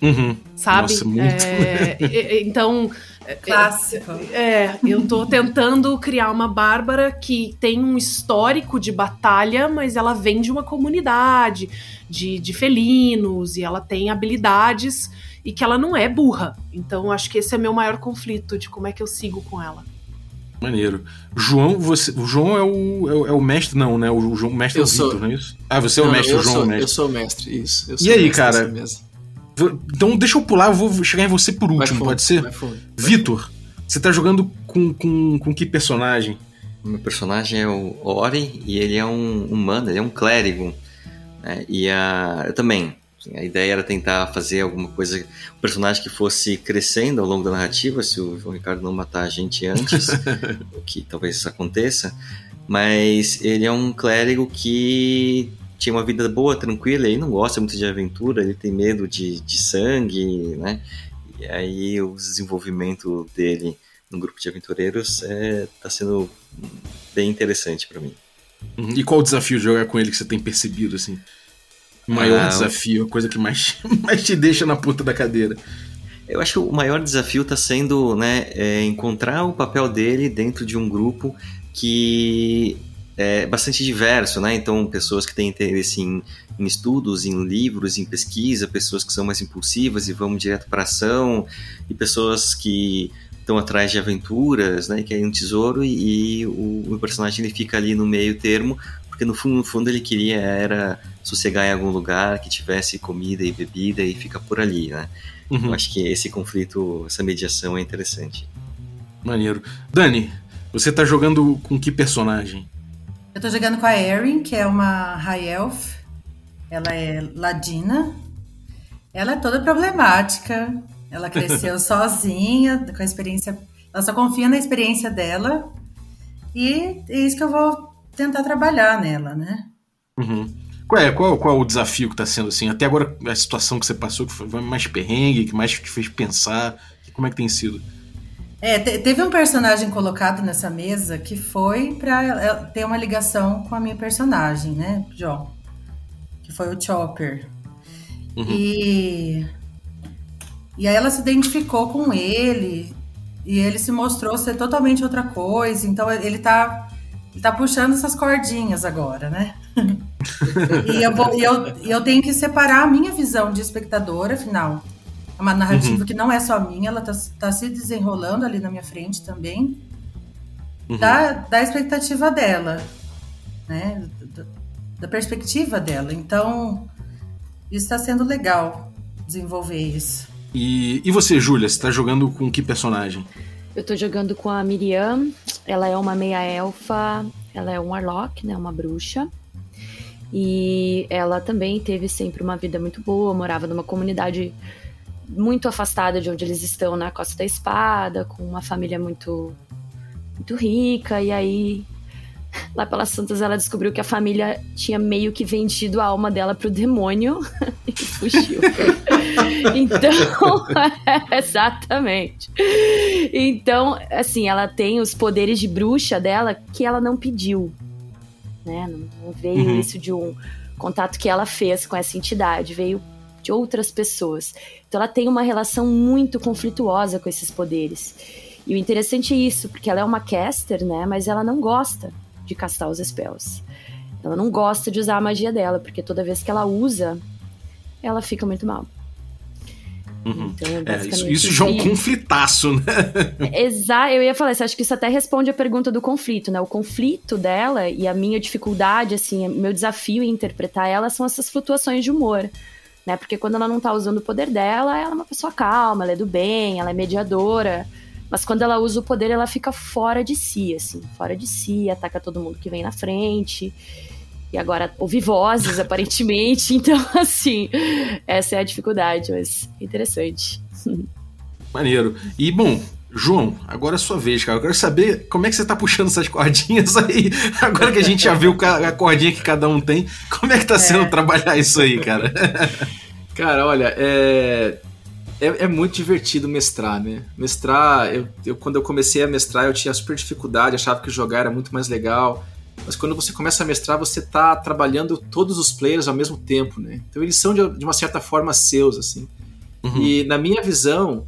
Uhum.
Sabe?
Nossa, muito.
É, então.
Clássico.
É, eu tô tentando criar uma Bárbara que tem um histórico de batalha, mas ela vem de uma comunidade de, de felinos e ela tem habilidades e que ela não é burra. Então acho que esse é meu maior conflito de como é que eu sigo com ela.
Maneiro. João, você, o João é o, é o, é o mestre, não, né? O, João, o mestre
Eu
é o
sou.
Vitor, não é isso? Ah, você é o
Não,
mestre, o João é
sou,
o mestre.
Eu sou o mestre, isso. eu
E
sou
aí,
o mestre
cara? Então deixa eu pular, eu vou chegar em você por último, pode ser? Vitor, você tá jogando com, com, com que personagem?
O meu personagem é o Ori e ele é um humano, ele é um clérigo. né? E a, eu também. assim, A ideia era tentar fazer alguma coisa, um personagem que fosse crescendo ao longo da narrativa, se o João Ricardo não matar a gente antes, o que talvez isso aconteça. Mas ele é um clérigo que tinha uma vida boa, tranquila, ele não gosta muito de aventura, ele tem medo de, de sangue, né? E aí o desenvolvimento dele no grupo de aventureiros está sendo bem interessante para mim.
Uhum. E qual o desafio de jogar com ele que você tem percebido, assim? O maior
Ah,
desafio, a coisa que mais, mais te deixa na ponta da cadeira.
Eu acho que o maior desafio está sendo né, é, encontrar o papel dele dentro de um grupo que é bastante diverso, né? Então, pessoas que têm interesse em, em estudos, em livros, em pesquisa, pessoas que são mais impulsivas e vão direto para ação, e pessoas que estão atrás de aventuras, né? Que é um tesouro e, e o, o personagem ele fica ali no meio termo, porque no fundo, no fundo ele queria era sossegar em algum lugar que tivesse comida e bebida e fica por ali, né?
Uhum.
Eu acho que esse conflito, essa mediação é interessante.
Maneiro. Dani, você tá jogando com que personagem?
Eu tô jogando com a Erin, que é uma High Elf. Ela é ladina. Ela é toda problemática. Ela cresceu sozinha, com a experiência. Ela só confia na experiência dela. E é isso que eu vou tentar trabalhar nela, né?
Uhum. Qual é, qual, qual é o desafio que tá sendo assim? Até agora, a situação que você passou, que foi mais perrengue, que mais te fez pensar, como é que tem sido?
É, te- teve um personagem colocado nessa mesa que foi pra ela ter uma ligação com a minha personagem, né, John? Que foi o Chopper. E, e aí ela se identificou com ele e ele se mostrou ser totalmente outra coisa. Então ele tá, ele tá puxando essas cordinhas agora, né? e eu, vou- e eu, e eu tenho que separar a minha visão de espectadora, afinal. É uma narrativa que não é só minha, ela tá, tá se desenrolando ali na minha frente também. Da, da expectativa dela, né? Da, da perspectiva dela. Então, isso está sendo legal desenvolver isso.
E, e você, Júlia, você tá jogando com que personagem?
Eu tô jogando com a Miriam. Ela é uma meia elfa. Ela é um warlock, né? Uma bruxa. E ela também teve sempre uma vida muito boa. Morava numa comunidade muito afastada de onde eles estão, na Costa da Espada, com uma família muito, muito rica. E aí, lá pelas Santas, ela descobriu que a família tinha meio que vendido a alma dela pro demônio e fugiu. Então, exatamente. Então, assim, ela tem os poderes de bruxa dela que ela não pediu, né? Não, não veio
Uhum.
isso de um contato que ela fez com essa entidade, veio de outras pessoas. Então, ela tem uma relação muito conflituosa com esses poderes. E o interessante é isso, porque ela é uma caster, né? Mas ela não gosta de castar os spells. Ela não gosta de usar a magia dela, porque toda vez que ela usa, ela fica muito mal.
Uhum.
Então, é
É, isso, isso já é um
isso.
conflitaço, né?
Exato, eu ia falar isso, acho que isso até responde a pergunta do conflito, né? O conflito dela e a minha dificuldade, assim, meu desafio em interpretar ela são essas flutuações de humor, né? Porque quando ela não tá usando o poder dela, ela é uma pessoa calma, ela é do bem, ela é mediadora. Mas quando ela usa o poder, ela fica fora de si, assim, fora de si, ataca todo mundo que vem na frente. E agora ouve vozes, aparentemente. Então, assim, essa é a dificuldade, mas interessante.
Maneiro. E, bom, João, agora é sua vez, cara. Eu quero saber como é que você tá puxando essas cordinhas aí. Agora que a gente já viu a cordinha que cada um tem, como é que tá é. sendo trabalhar isso aí, cara?
Cara, olha, é, é, é, muito divertido mestrar, né? Mestrar, eu, eu, quando eu comecei a mestrar, eu tinha super dificuldade, achava que jogar era muito mais legal. Mas quando você começa a mestrar, você tá trabalhando todos os players ao mesmo tempo, né? Então eles são de, de uma certa forma seus, assim. Uhum. E na minha visão,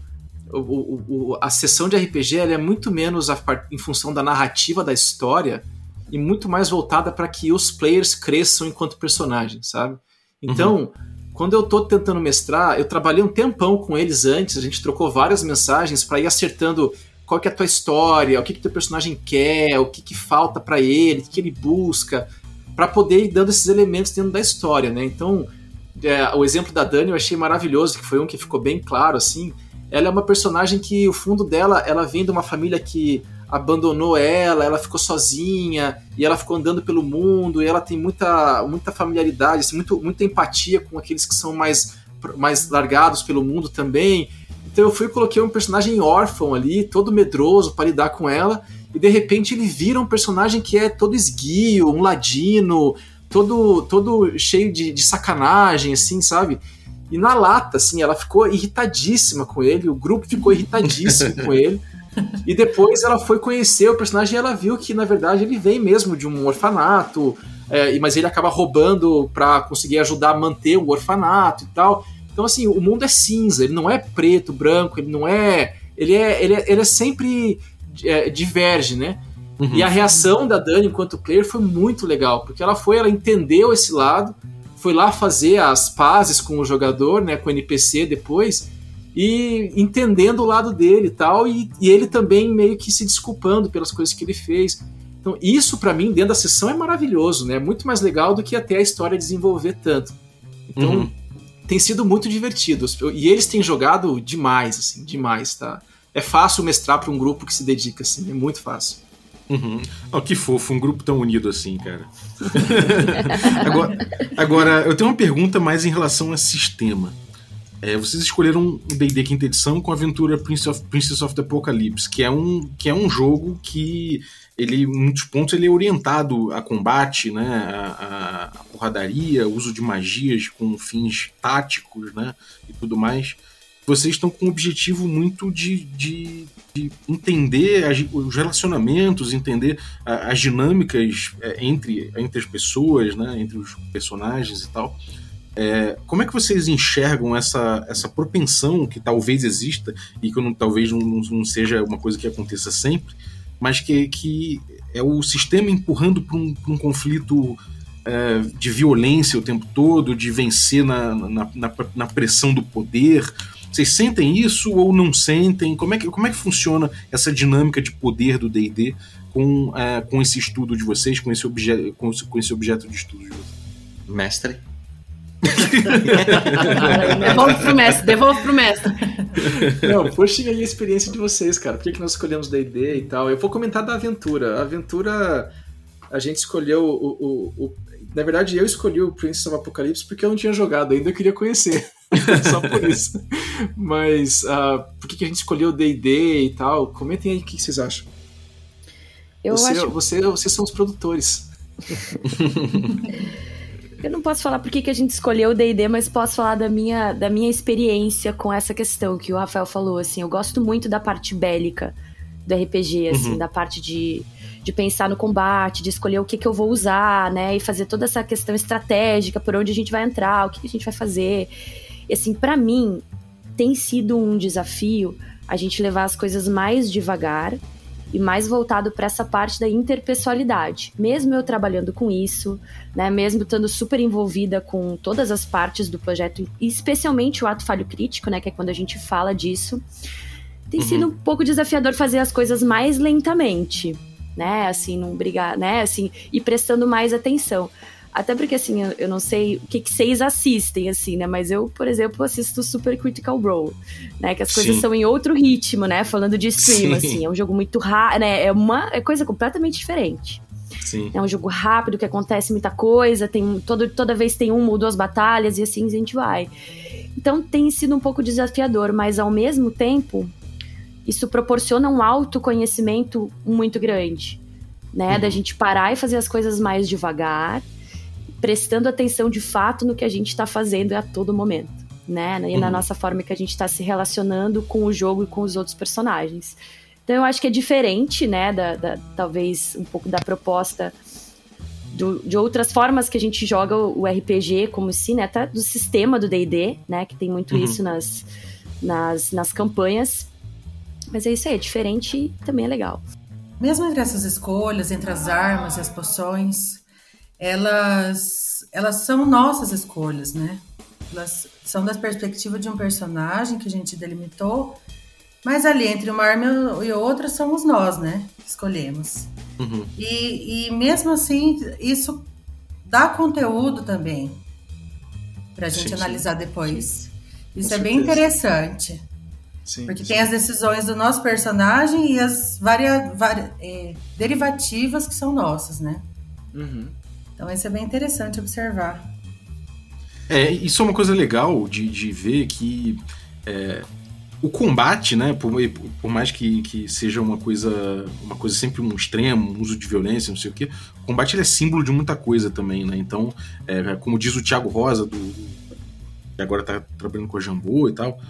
o, o, a sessão de RPG é muito menos a, em função da narrativa da história e muito mais voltada para que os players cresçam enquanto personagens, sabe? Então, uhum. quando eu tô tentando mestrar, eu trabalhei um tempão com eles antes, a gente trocou várias mensagens para ir acertando qual que é a tua história, o que que teu personagem quer, o que que falta para ele, o que, que ele busca, para poder ir dando esses elementos dentro da história, né? Então, é, o exemplo da Dani eu achei maravilhoso, que foi um que ficou bem claro, assim, ela é uma personagem que o fundo dela, ela vem de uma família que abandonou ela, ela ficou sozinha e ela ficou andando pelo mundo e ela tem muita, muita familiaridade, assim, muito, muita empatia com aqueles que são mais, mais largados pelo mundo também. Então eu fui e coloquei um personagem órfão ali, todo medroso para lidar com ela e de repente ele vira um personagem que é todo esguio, um ladino, todo, todo cheio de, de sacanagem, assim, sabe? E na lata, assim, ela ficou irritadíssima com ele, o grupo ficou irritadíssimo com ele. E depois ela foi conhecer o personagem e ela viu que, na verdade, ele vem mesmo de um orfanato, é, mas ele acaba roubando para conseguir ajudar a manter o orfanato e tal. Então, assim, o mundo é cinza, ele não é preto, branco, ele não é. Ele é, ele é, ele é sempre é, diverge, né? Uhum. E a reação da Dani enquanto player foi muito legal, porque ela foi, ela entendeu esse lado, foi lá fazer as pazes com o jogador, né, com o NPC depois, e entendendo o lado dele e tal, e, e ele também meio que se desculpando pelas coisas que ele fez. Então, isso para mim, dentro da sessão, é maravilhoso, né? Muito mais legal do que até a história desenvolver tanto. Então, uhum. tem sido muito divertido. E eles têm jogado demais, assim, demais, tá? É fácil mestrar para um grupo que se dedica, assim, é muito fácil.
Uhum. Oh, que fofo, um grupo tão unido assim, cara. agora, agora, eu tenho uma pergunta mais em relação a sistema. É, vocês escolheram o D&D quinta edição com a aventura Prince of, Princess of the Apocalypse, que é um, que é um jogo que ele, em muitos pontos, ele é orientado a combate, né, a, a, a porradaria, uso de magias com fins táticos, né, e tudo mais vocês estão com um objetivo muito de, de, de entender as, os relacionamentos, entender a, as dinâmicas é, entre, entre as pessoas, né, entre os personagens e tal. É, como é que vocês enxergam essa, essa propensão que talvez exista e que não, talvez não, não seja uma coisa que aconteça sempre, mas que, que é o sistema empurrando para um, um conflito é, de violência o tempo todo, de vencer na, na, na, na pressão do poder? Vocês sentem isso ou não sentem? Como é que, como é que funciona essa dinâmica de poder do D&D com, é, com esse estudo de vocês, com esse, obje com, com esse objeto de estudo de vocês?
Mestre?
devolve pro mestre, devolve pro mestre.
Não, poxa, aí a experiência de vocês, cara. Por que, que nós escolhemos D&D e tal? Eu vou comentar da aventura. A aventura, a gente escolheu o, o, o... Na verdade, eu escolhi o Prince of Apocalipse porque eu não tinha jogado ainda, eu queria conhecer. Só por isso. Mas uh, por que, que a gente escolheu D&D e tal? Comentem aí o que vocês acham. Eu você, acho... você, vocês são os produtores.
Eu não posso falar por que, que a gente escolheu o D&D, mas posso falar da minha, da minha experiência com essa questão que o Rafael falou, assim, eu gosto muito da parte bélica do RPG, assim, uhum. da parte de, de pensar no combate, de escolher o que, que eu vou usar, né, e fazer toda essa questão estratégica, por onde a gente vai entrar, o que, que a gente vai fazer. E assim, para mim, tem sido um desafio a gente levar as coisas mais devagar e mais voltado para essa parte da interpessoalidade. Mesmo eu trabalhando com isso, né, mesmo estando super envolvida com todas as partes do projeto, especialmente o ato falho crítico, né, que é quando a gente fala disso, tem uhum. sido um pouco desafiador fazer as coisas mais lentamente, né, assim, não brigar, né, assim, e prestando mais atenção. Até porque, assim, eu, eu não sei o que, que vocês assistem, assim, né? Mas eu, por exemplo, assisto Super Critical Role, né? Que as coisas Sim. são em outro ritmo, né? Falando de stream, Sim. assim. É um jogo muito rápido, né? É uma é coisa completamente diferente. Sim. É um jogo rápido, que acontece muita coisa, tem todo, toda vez tem uma ou duas batalhas e assim a gente vai. Então tem sido um pouco desafiador, mas ao mesmo tempo isso proporciona um autoconhecimento muito grande, né?
Uhum.
Da gente parar e fazer as coisas mais devagar, prestando atenção de fato no que a gente está fazendo a todo momento, né? E na
Uhum.
nossa forma que a gente está se relacionando com o jogo e com os outros personagens. Então eu acho que é diferente, né? Da, da- talvez um pouco da proposta do- de outras formas que a gente joga o o RPG, como se, né? Até do sistema do D&D, né? Que tem muito
Uhum.
isso nas, nas, nas campanhas. Mas é isso aí, é diferente e também é legal.
Mesmo entre essas escolhas, entre as armas e as poções, elas, elas são nossas escolhas, né? Elas são da perspectiva de um personagem que a gente delimitou, mas ali entre uma arma e outra somos nós, né? Que escolhemos.
Uhum.
E, e mesmo assim, isso dá conteúdo também para a gente
Sim, sim.
analisar depois. Isso
Com
é bem
certeza.
interessante.
Sim,
Porque
sim.
tem as decisões do nosso personagem e as varia, varia- é, derivativas que são nossas, né?
Uhum.
Então isso é bem interessante observar.
É, isso é uma coisa legal de, de ver que é, o combate, né, por, por mais que, que seja uma coisa, uma coisa sempre um extremo, um uso de violência, não sei o quê, o combate é símbolo de muita coisa também, né? Então, é, como diz o Thiago Rosa, do, que agora tá trabalhando com a Jambô e tal,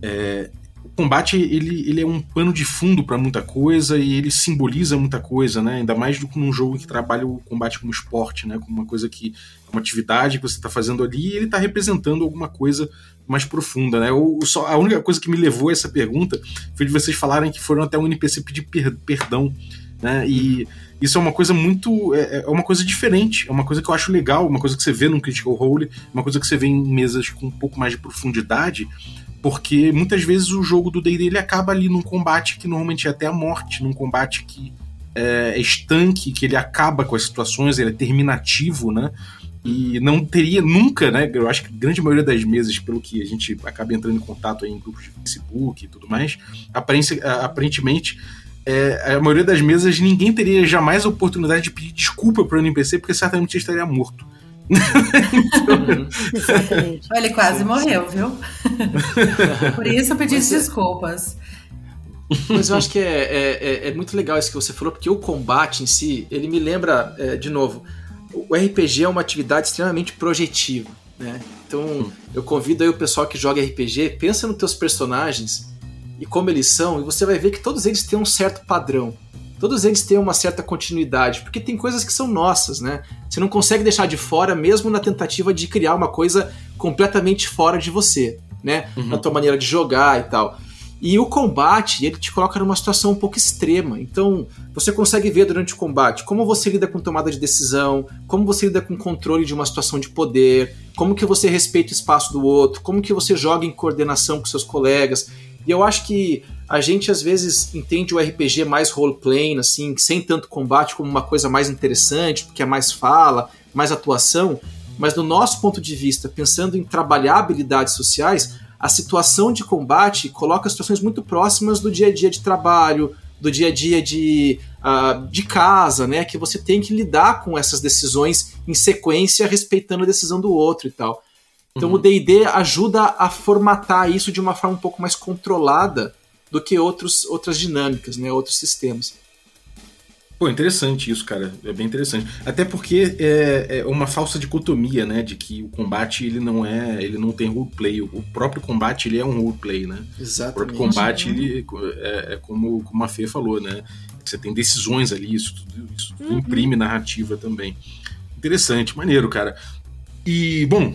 é, o combate ele, ele é um pano de fundo para muita coisa e ele simboliza muita coisa, né? Ainda mais do que num jogo que trabalha o combate como esporte, né? Como uma coisa que uma atividade que você está fazendo ali e ele está representando alguma coisa mais profunda, né? O, o só, a única coisa que me levou a essa pergunta foi de vocês falarem que foram até o NPC pedir per- perdão, né? E isso é uma coisa muito. É, é uma coisa diferente, é uma coisa que eu acho legal, uma coisa que você vê num Critical Role, uma coisa que você vê em mesas com um pouco mais de profundidade, porque muitas vezes o jogo do D&D ele acaba ali num combate que normalmente é até a morte, num combate que é, é estanque, que ele acaba com as situações, ele é terminativo, né? E não teria nunca, né? Eu acho que a grande maioria das mesas, pelo que a gente acaba entrando em contato em grupos de Facebook e tudo mais, aparentemente, é, a maioria das mesas ninguém teria jamais a oportunidade de pedir desculpa pro NPC, porque certamente estaria morto.
Uhum.
Exatamente.
Ele quase morreu, viu? Por isso eu pedi desculpas.
Mas eu acho que é, é, é- é muito legal isso que você falou, porque o combate em si, ele me lembra, é, de novo, o RPG é uma atividade extremamente projetiva, né? Então, eu convido aí o pessoal que joga RPG, pensa nos teus personagens e como eles são, e você vai ver que todos eles têm um certo padrão. Todos eles têm uma certa continuidade, porque tem coisas que são nossas, né? Você não consegue deixar de fora, mesmo na tentativa de criar uma coisa completamente fora de você, né? Na tua maneira de jogar e tal. E o combate, ele te coloca numa situação um pouco extrema. Então, você consegue ver durante o combate como você lida com tomada de decisão, como você lida com controle de uma situação de poder, como que você respeita o espaço do outro, como que você joga em coordenação com seus colegas. E eu acho que a gente às vezes entende o RPG mais role-playing, assim, sem tanto combate como uma coisa mais interessante, porque é mais fala, mais atuação. Mas do nosso ponto de vista, pensando em trabalhar habilidades sociais, a situação de combate coloca situações muito próximas do dia a dia de trabalho, do dia a dia de, ah, de casa, né? Que você tem que lidar com essas decisões em sequência, respeitando a decisão do outro e tal. Então o D&D ajuda a formatar isso de uma forma um pouco mais controlada do que outros, outras dinâmicas, né? Outros sistemas.
Pô, interessante isso, cara. É bem interessante. Até porque é, é uma falsa dicotomia, né? De que o combate ele não é. ele não tem roleplay. O próprio combate ele é um roleplay, né? O
Exatamente.
próprio combate, ele é, é como, como a Fê falou, né? Você tem decisões ali, isso tudo, isso tudo imprime narrativa também. Interessante, maneiro, cara. E, bom,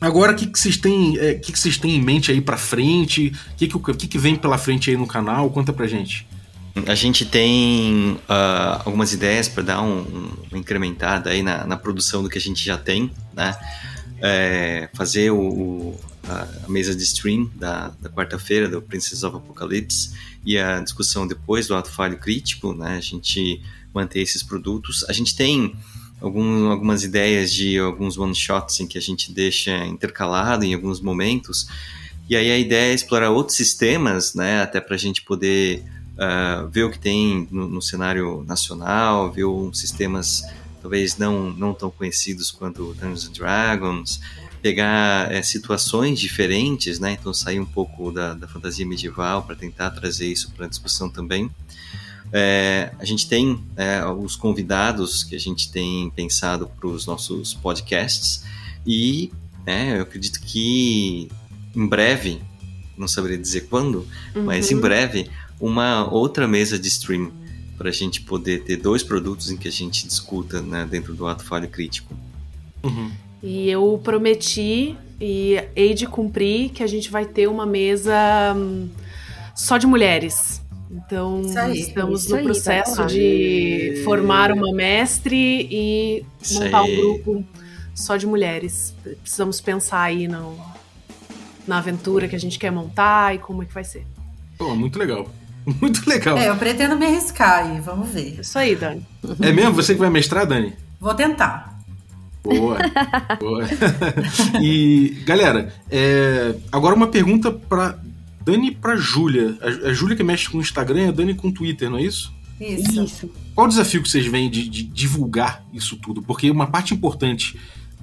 agora o que, que vocês têm. é, que, que vocês têm em mente aí pra frente? O que, que, que, que vem pela frente aí no canal? Conta pra gente.
A gente tem ah, algumas ideias para dar um, um- uma incrementada aí na, na produção do que a gente já tem, né? É, fazer o, o- a, a mesa de stream da, da quarta-feira do Princess of Apocalypse e a discussão depois do ato falho crítico, né? A gente manter esses produtos. A gente tem algum, algumas ideias de alguns one-shots em que a gente deixa intercalado em alguns momentos. E aí a ideia é explorar outros sistemas, né? Até para a gente poder uh, ver o que tem no, no, cenário nacional, ver uns sistemas talvez não, não tão conhecidos quanto Dungeons and Dragons, pegar é, situações diferentes, né? Então sair um pouco da, da fantasia medieval para tentar trazer isso para a discussão também. É, a gente tem é, os convidados que a gente tem pensado para os nossos podcasts e é, eu acredito que em breve, não saberia dizer quando, uhum. mas em breve, uma outra mesa de stream para a gente poder ter dois produtos em que a gente discuta né, dentro do ato falho crítico.
Uhum. E eu prometi e hei de cumprir que a gente vai ter uma mesa hum, só de mulheres. Então, aí, estamos no processo de formar uma mestre e isso montar aí. um grupo só de mulheres. Precisamos pensar aí no, na aventura que a gente quer montar e como é que vai ser.
Pô, muito legal. Muito legal.
É, eu pretendo me arriscar aí, vamos ver.
Isso aí, Dani.
É mesmo? Você que vai mestrar, Dani?
Vou tentar.
Boa, boa. e, galera, é, agora uma pergunta para Dani e pra Júlia. A, a Júlia que mexe com o Instagram e a Dani com o Twitter, não é isso?
Isso. isso.
Qual o desafio que vocês veem de, de divulgar isso tudo? Porque uma parte importante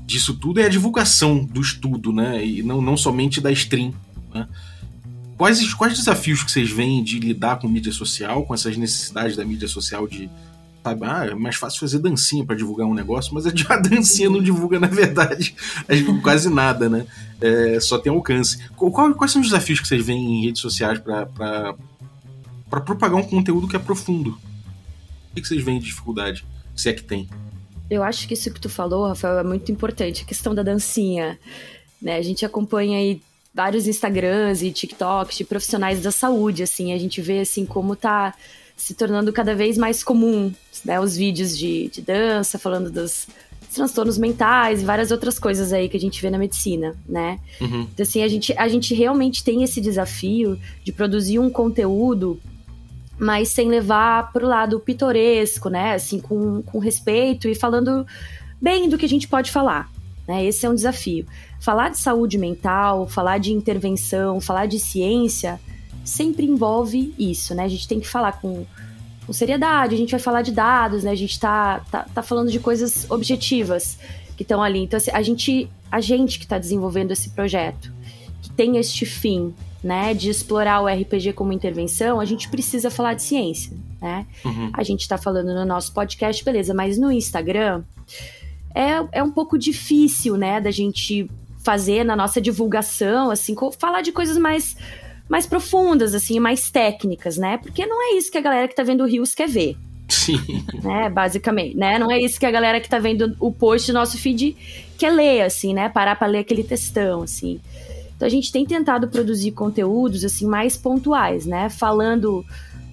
disso tudo é a divulgação do estudo, né? E não, não somente da stream. Né? Quais, quais desafios que vocês veem de lidar com mídia social, com essas necessidades da mídia social de. Sabe, ah, é mais fácil fazer dancinha para divulgar um negócio, mas a dancinha não divulga, na verdade, quase nada, né? É, só tem alcance. Qual, quais são os desafios que vocês veem em redes sociais para propagar um conteúdo que é profundo? O que vocês veem de dificuldade, se é que tem?
Eu acho que isso que tu falou, Rafael, é muito importante, a questão da dancinha. Né? A gente acompanha aí vários Instagrams e TikToks de profissionais da saúde, assim, a gente vê assim como tá se tornando cada vez mais comum, né, os vídeos de, de dança, falando dos transtornos mentais e várias outras coisas aí que a gente vê na medicina, né? Uhum. Então, assim, a gente, a gente realmente tem esse desafio de produzir um conteúdo mas sem levar pro lado pitoresco, né? Assim, com, com respeito e falando bem do que a gente pode falar. Né? Esse é um desafio. Falar de saúde mental, falar de intervenção, falar de ciência, sempre envolve isso, né? A gente tem que falar com, com seriedade, a gente vai falar de dados, né? A gente tá, tá, tá falando de coisas objetivas que estão ali. Então, assim, a gente, a gente que está desenvolvendo esse projeto, que tem este fim, né, de explorar o RPG como intervenção, a gente precisa falar de ciência, né? Uhum. A gente está falando no nosso podcast, beleza, mas no Instagram é, é um pouco difícil, né, da gente fazer na nossa divulgação, assim, falar de coisas mais mais profundas, assim, mais técnicas, né? Porque não é isso que a galera que tá vendo o Rios quer ver.
Sim.
Né, basicamente, né? Não é isso que a galera que tá vendo o post do nosso feed quer ler, assim, né? Parar pra ler aquele textão, assim. Então a gente tem tentado produzir conteúdos assim mais pontuais, né? Falando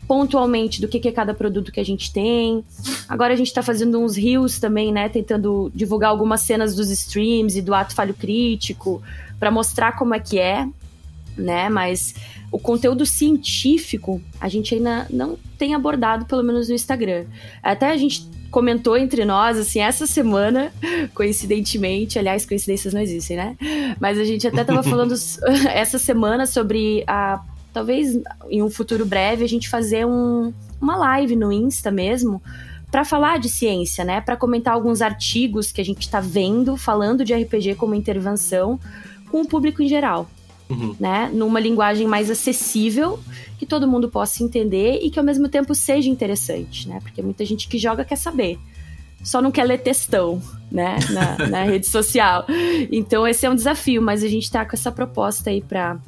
pontualmente do que, é cada produto que a gente tem. Agora a gente está fazendo uns reels também, né? Tentando divulgar algumas cenas dos streams e do ato falho crítico para mostrar como é que é, né? Mas o conteúdo científico a gente ainda não tem abordado, pelo menos no Instagram. Até a gente comentou entre nós, assim, essa semana, coincidentemente, aliás, coincidências não existem, né? Mas a gente até tava falando essa semana sobre a. Talvez em um futuro breve a gente fazer um, uma live no Insta mesmo para falar de ciência, né? Para comentar alguns artigos que a gente está vendo falando de RPG como intervenção com o público em geral uhum. né? Numa linguagem mais acessível, que todo mundo possa entender e que ao mesmo tempo seja interessante, né? Porque muita gente que joga quer saber. Só não quer ler textão, né? Na, na rede social. Então esse é um desafio, mas a gente tá com essa proposta aí para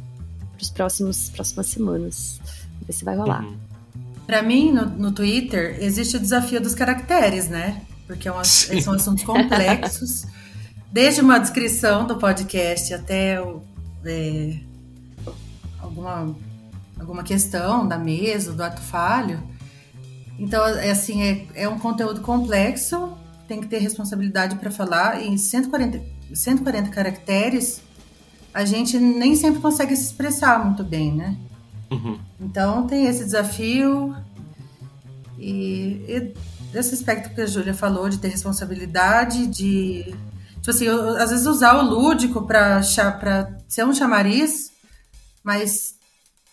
os próximos próximas semanas. Ver se vai rolar. Uhum.
Para mim, no, no, Twitter, existe o desafio dos caracteres, né? Porque é um, são assuntos complexos. Desde uma descrição do podcast até o, é, alguma, alguma questão da mesa, do ato falho. Então, é assim, é, é um conteúdo complexo, tem que ter responsabilidade para falar. Em 140, 140 caracteres, a gente nem sempre consegue se expressar muito bem, né? Uhum. Então, tem esse desafio. E, e esse aspecto que a Júlia falou, de ter responsabilidade, de Tipo assim, eu, às vezes usar o lúdico para ser um chamariz, mas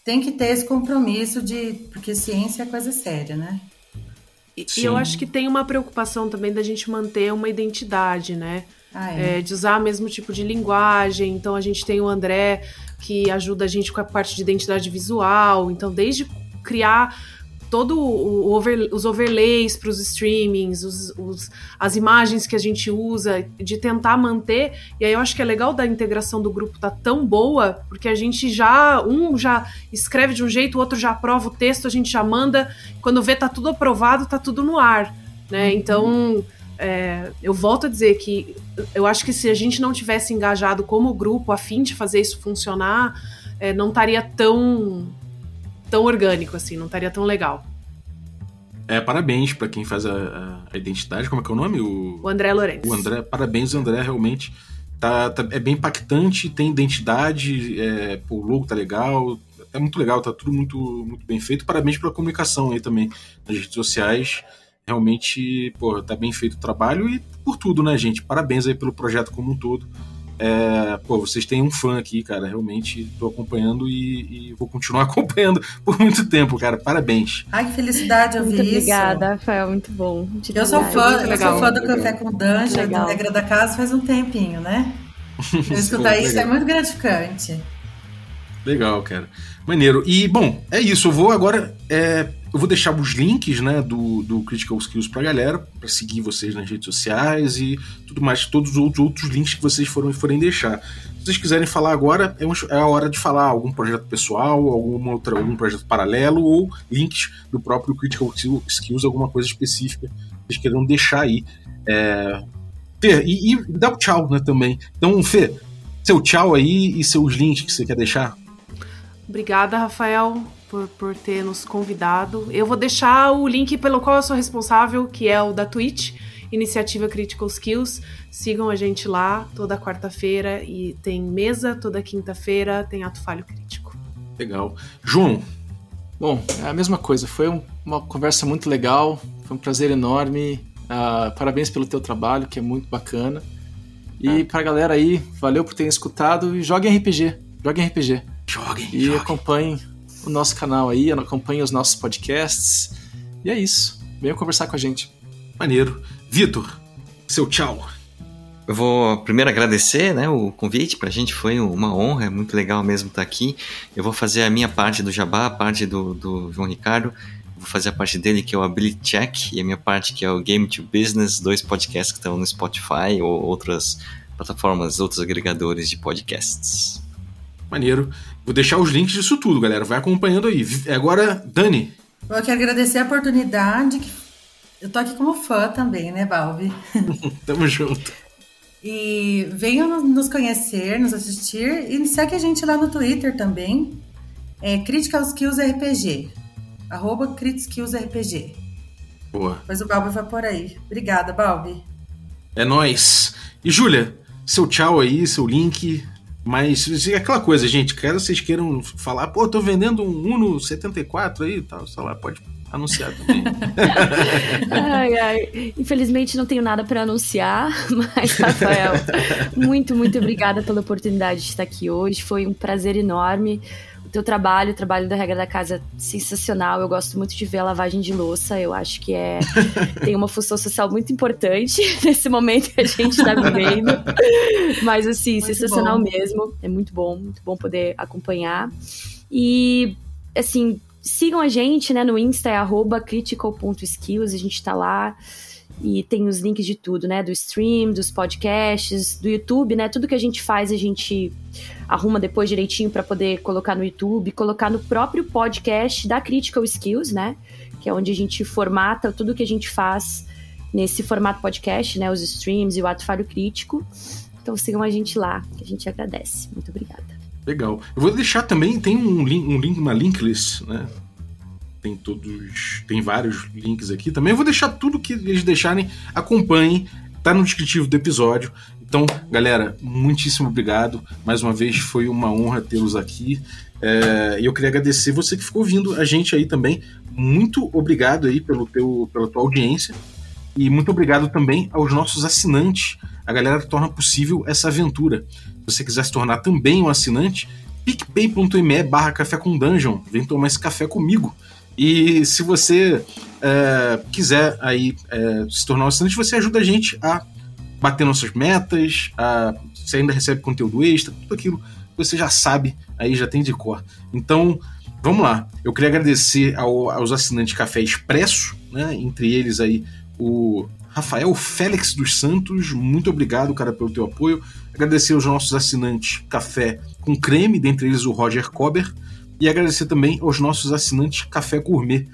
tem que ter esse compromisso de. Porque ciência é coisa séria, né?
E, e eu acho que tem uma preocupação também da gente manter uma identidade, né?
Ah, é.
é, de usar o mesmo tipo de linguagem. Então a gente tem o André que ajuda a gente com a parte de identidade visual. Então, desde criar todo o over, os overlays para os streamings, os, as imagens que a gente usa, de tentar manter. E aí eu acho que é legal da integração do grupo tá tão boa, porque a gente já um já escreve de um jeito, o outro já aprova o texto, a gente já manda. Quando vê tá tudo aprovado, tá tudo no ar, né?
Uhum.
Então é, eu volto a dizer que eu acho que se a gente não tivesse engajado como grupo a fim de fazer isso funcionar, é, não estaria tão tão orgânico assim, não estaria tão legal.
É, parabéns para quem faz a, a- identidade, como é que é o nome? O,
O André Lourenço.
o André, parabéns, André, realmente tá, tá- é bem impactante, tem identidade, é, pô, o logo tá legal, é muito legal, tá tudo muito, muito bem feito. Parabéns pela comunicação aí também nas redes sociais. Realmente, pô, tá bem feito o trabalho e por tudo, né, gente? Parabéns aí pelo projeto como um todo. É, pô, vocês têm um fã aqui, cara. Realmente tô acompanhando e, e vou continuar acompanhando por muito tempo, cara. Parabéns.
Ai, que felicidade ouvir
Muito
isso.
obrigada, Rafael, muito bom. De
Eu sou fã,
muito
eu
legal.
sou fã do
Legal.
Café com Dungeon,
Legal.
do Regra da Casa, faz um tempinho, né? Eu escutar isso
legal.
é muito gratificante.
Legal, cara. Maneiro. E, bom, é isso. Eu vou agora. é, eu vou deixar os links né, do, do Critical Skills pra galera, pra seguir vocês nas redes sociais e tudo mais, todos os outros, links que vocês foram, forem deixar. Se vocês quiserem falar agora, é, um- é a hora de falar algum projeto pessoal, alguma outra, algum projeto paralelo ou links do próprio Critical Skills, alguma coisa específica que vocês queiram deixar aí. É, Fê, e, e dá o tchau né, também. Então, Fê, seu tchau aí e seus links que você quer deixar.
Obrigada, Rafael, por, por ter nos convidado. Eu vou deixar o link pelo qual eu sou responsável, que é o da Twitch, Iniciativa Critical Skills. Sigam a gente lá toda quarta-feira e tem mesa toda quinta-feira, tem ato falho crítico.
Legal. João,
Bom, é a mesma coisa. Foi um- uma conversa muito legal. Foi um prazer enorme. Ah, parabéns pelo teu trabalho, que é muito bacana. E pra galera aí, valeu por terem escutado e joguem RPG. Joguem RPG.
joguem.
E
joguem.
acompanhem o nosso canal aí, acompanhem os nossos podcasts. E é isso. Venham conversar com a gente.
Maneiro. Vitor, seu tchau.
Eu vou primeiro agradecer né, o convite, pra gente foi uma honra, é muito legal mesmo estar aqui. Eu vou fazer a minha parte do Jabá, a parte do, do João Ricardo, vou fazer a parte dele que é o Ability Check, e a minha parte que é o Game to Business, dois podcasts que estão no Spotify ou outras plataformas, outros agregadores de podcasts.
Maneiro. Vou deixar os links disso tudo, galera. Vai acompanhando aí. Agora, Dani.
Eu quero agradecer a oportunidade. Eu tô aqui como fã também, né, Balbi?
Tamo junto.
E venham no- nos conhecer, nos assistir e segue a gente lá no Twitter também. É Critical Skills RPG. Arroba Skills RPG.
Boa.
Depois o Balbi vai por aí. Obrigada, Balbi.
É nóis. E Júlia, seu tchau aí, seu link. Mas é aquela coisa, gente. Caso vocês queiram falar, pô, tô vendendo um Uno 74 aí e tal, sei lá, pode anunciar também.
Ai, ai. Infelizmente não tenho nada para anunciar, mas Rafael, muito, muito obrigada pela oportunidade de estar aqui hoje. Foi um prazer enorme. O teu trabalho, o trabalho da regra da casa, sensacional. Eu gosto muito de ver a lavagem de louça. Eu acho que é tem uma função social muito importante nesse momento que a gente está vivendo. Mas assim,
Muito
sensacional
bom.
mesmo. É muito bom, muito bom poder acompanhar. E assim, sigam a gente, né, no Insta é critical.skills, a gente tá lá e tem os links de tudo, né, do stream, dos podcasts, do YouTube, né, tudo que a gente faz a gente arruma depois direitinho para poder colocar no YouTube, colocar no próprio podcast da Critical Skills, né, que é onde a gente formata tudo que a gente faz nesse formato podcast, né, os streams e o ato falho crítico. Então sigam a gente lá, que a gente agradece. Muito obrigada.
Legal. Eu vou deixar também, tem um link, um link uma link list, né? Tem todos, tem vários links aqui também. Eu vou deixar tudo que eles deixarem, acompanhem, tá no descritivo do episódio. Então, galera, muitíssimo obrigado. Mais uma vez foi uma honra tê-los aqui. É, E eu queria agradecer você que ficou ouvindo a gente aí também. Muito obrigado aí pelo teu, pela tua audiência. E muito obrigado também aos nossos assinantes, a galera torna possível essa aventura. Se você quiser se tornar também um assinante, picpay.me barra café com dungeon. Vem tomar esse café comigo. E se você é, quiser aí é, se tornar um assinante, você ajuda a gente a bater nossas metas, a, você ainda recebe conteúdo extra, tudo aquilo que você já sabe, aí já tem de cor. Então, vamos lá. Eu queria agradecer ao, aos assinantes Café Expresso, né? Entre eles aí o Rafael Félix dos Santos, muito obrigado, cara, pelo teu apoio. Agradecer aos nossos assinantes Café com Creme, dentre eles o Roger Cober. E agradecer também aos nossos assinantes Café Gourmet.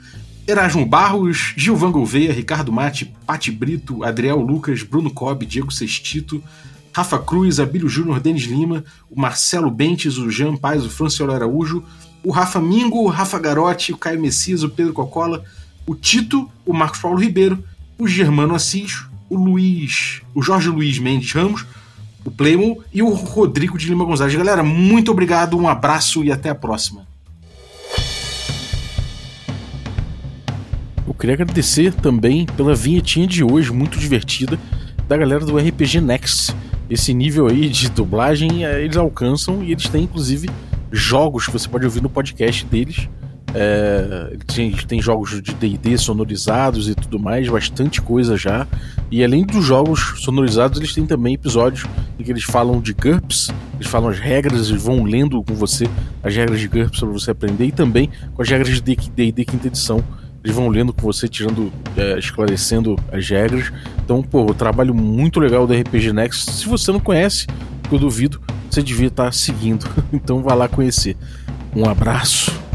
Erasmo Barros, Gilvan Gouveia, Ricardo Mate, Pati Brito, Adriel Lucas, Bruno Cobb, Diego Sextito, Rafa Cruz, Abílio Júnior, Denis Lima, o Marcelo Bentes, o Jean Paz, o Franciolo Araújo, o Rafa Mingo, o Rafa Garotti, o Caio Messias, o Pedro Cocola, o Tito, o Marcos Paulo Ribeiro, o Germano Assis, o Luiz, o Jorge Luiz Mendes Ramos, o Playmo e o Rodrigo de Lima Gonzalez. Galera, muito obrigado, um abraço e até a próxima. Queria agradecer também pela vinhetinha de hoje, muito divertida, da galera do RPG Next. Esse nível aí de dublagem eh, eles alcançam e eles têm inclusive jogos que você pode ouvir no podcast deles. É, tem, tem jogos de DD sonorizados e tudo mais, bastante coisa já. E além dos jogos sonorizados, eles têm também episódios em que eles falam de GURPS, eles falam as regras, eles vão lendo com você as regras de GURPS para você aprender, e também com as regras de DD quinta edição eles vão lendo com você, tirando, é, esclarecendo as regras. Então, pô, o trabalho muito legal do RPG Next. Se você não conhece, eu duvido, você devia estar seguindo. Então, vá lá conhecer. Um abraço.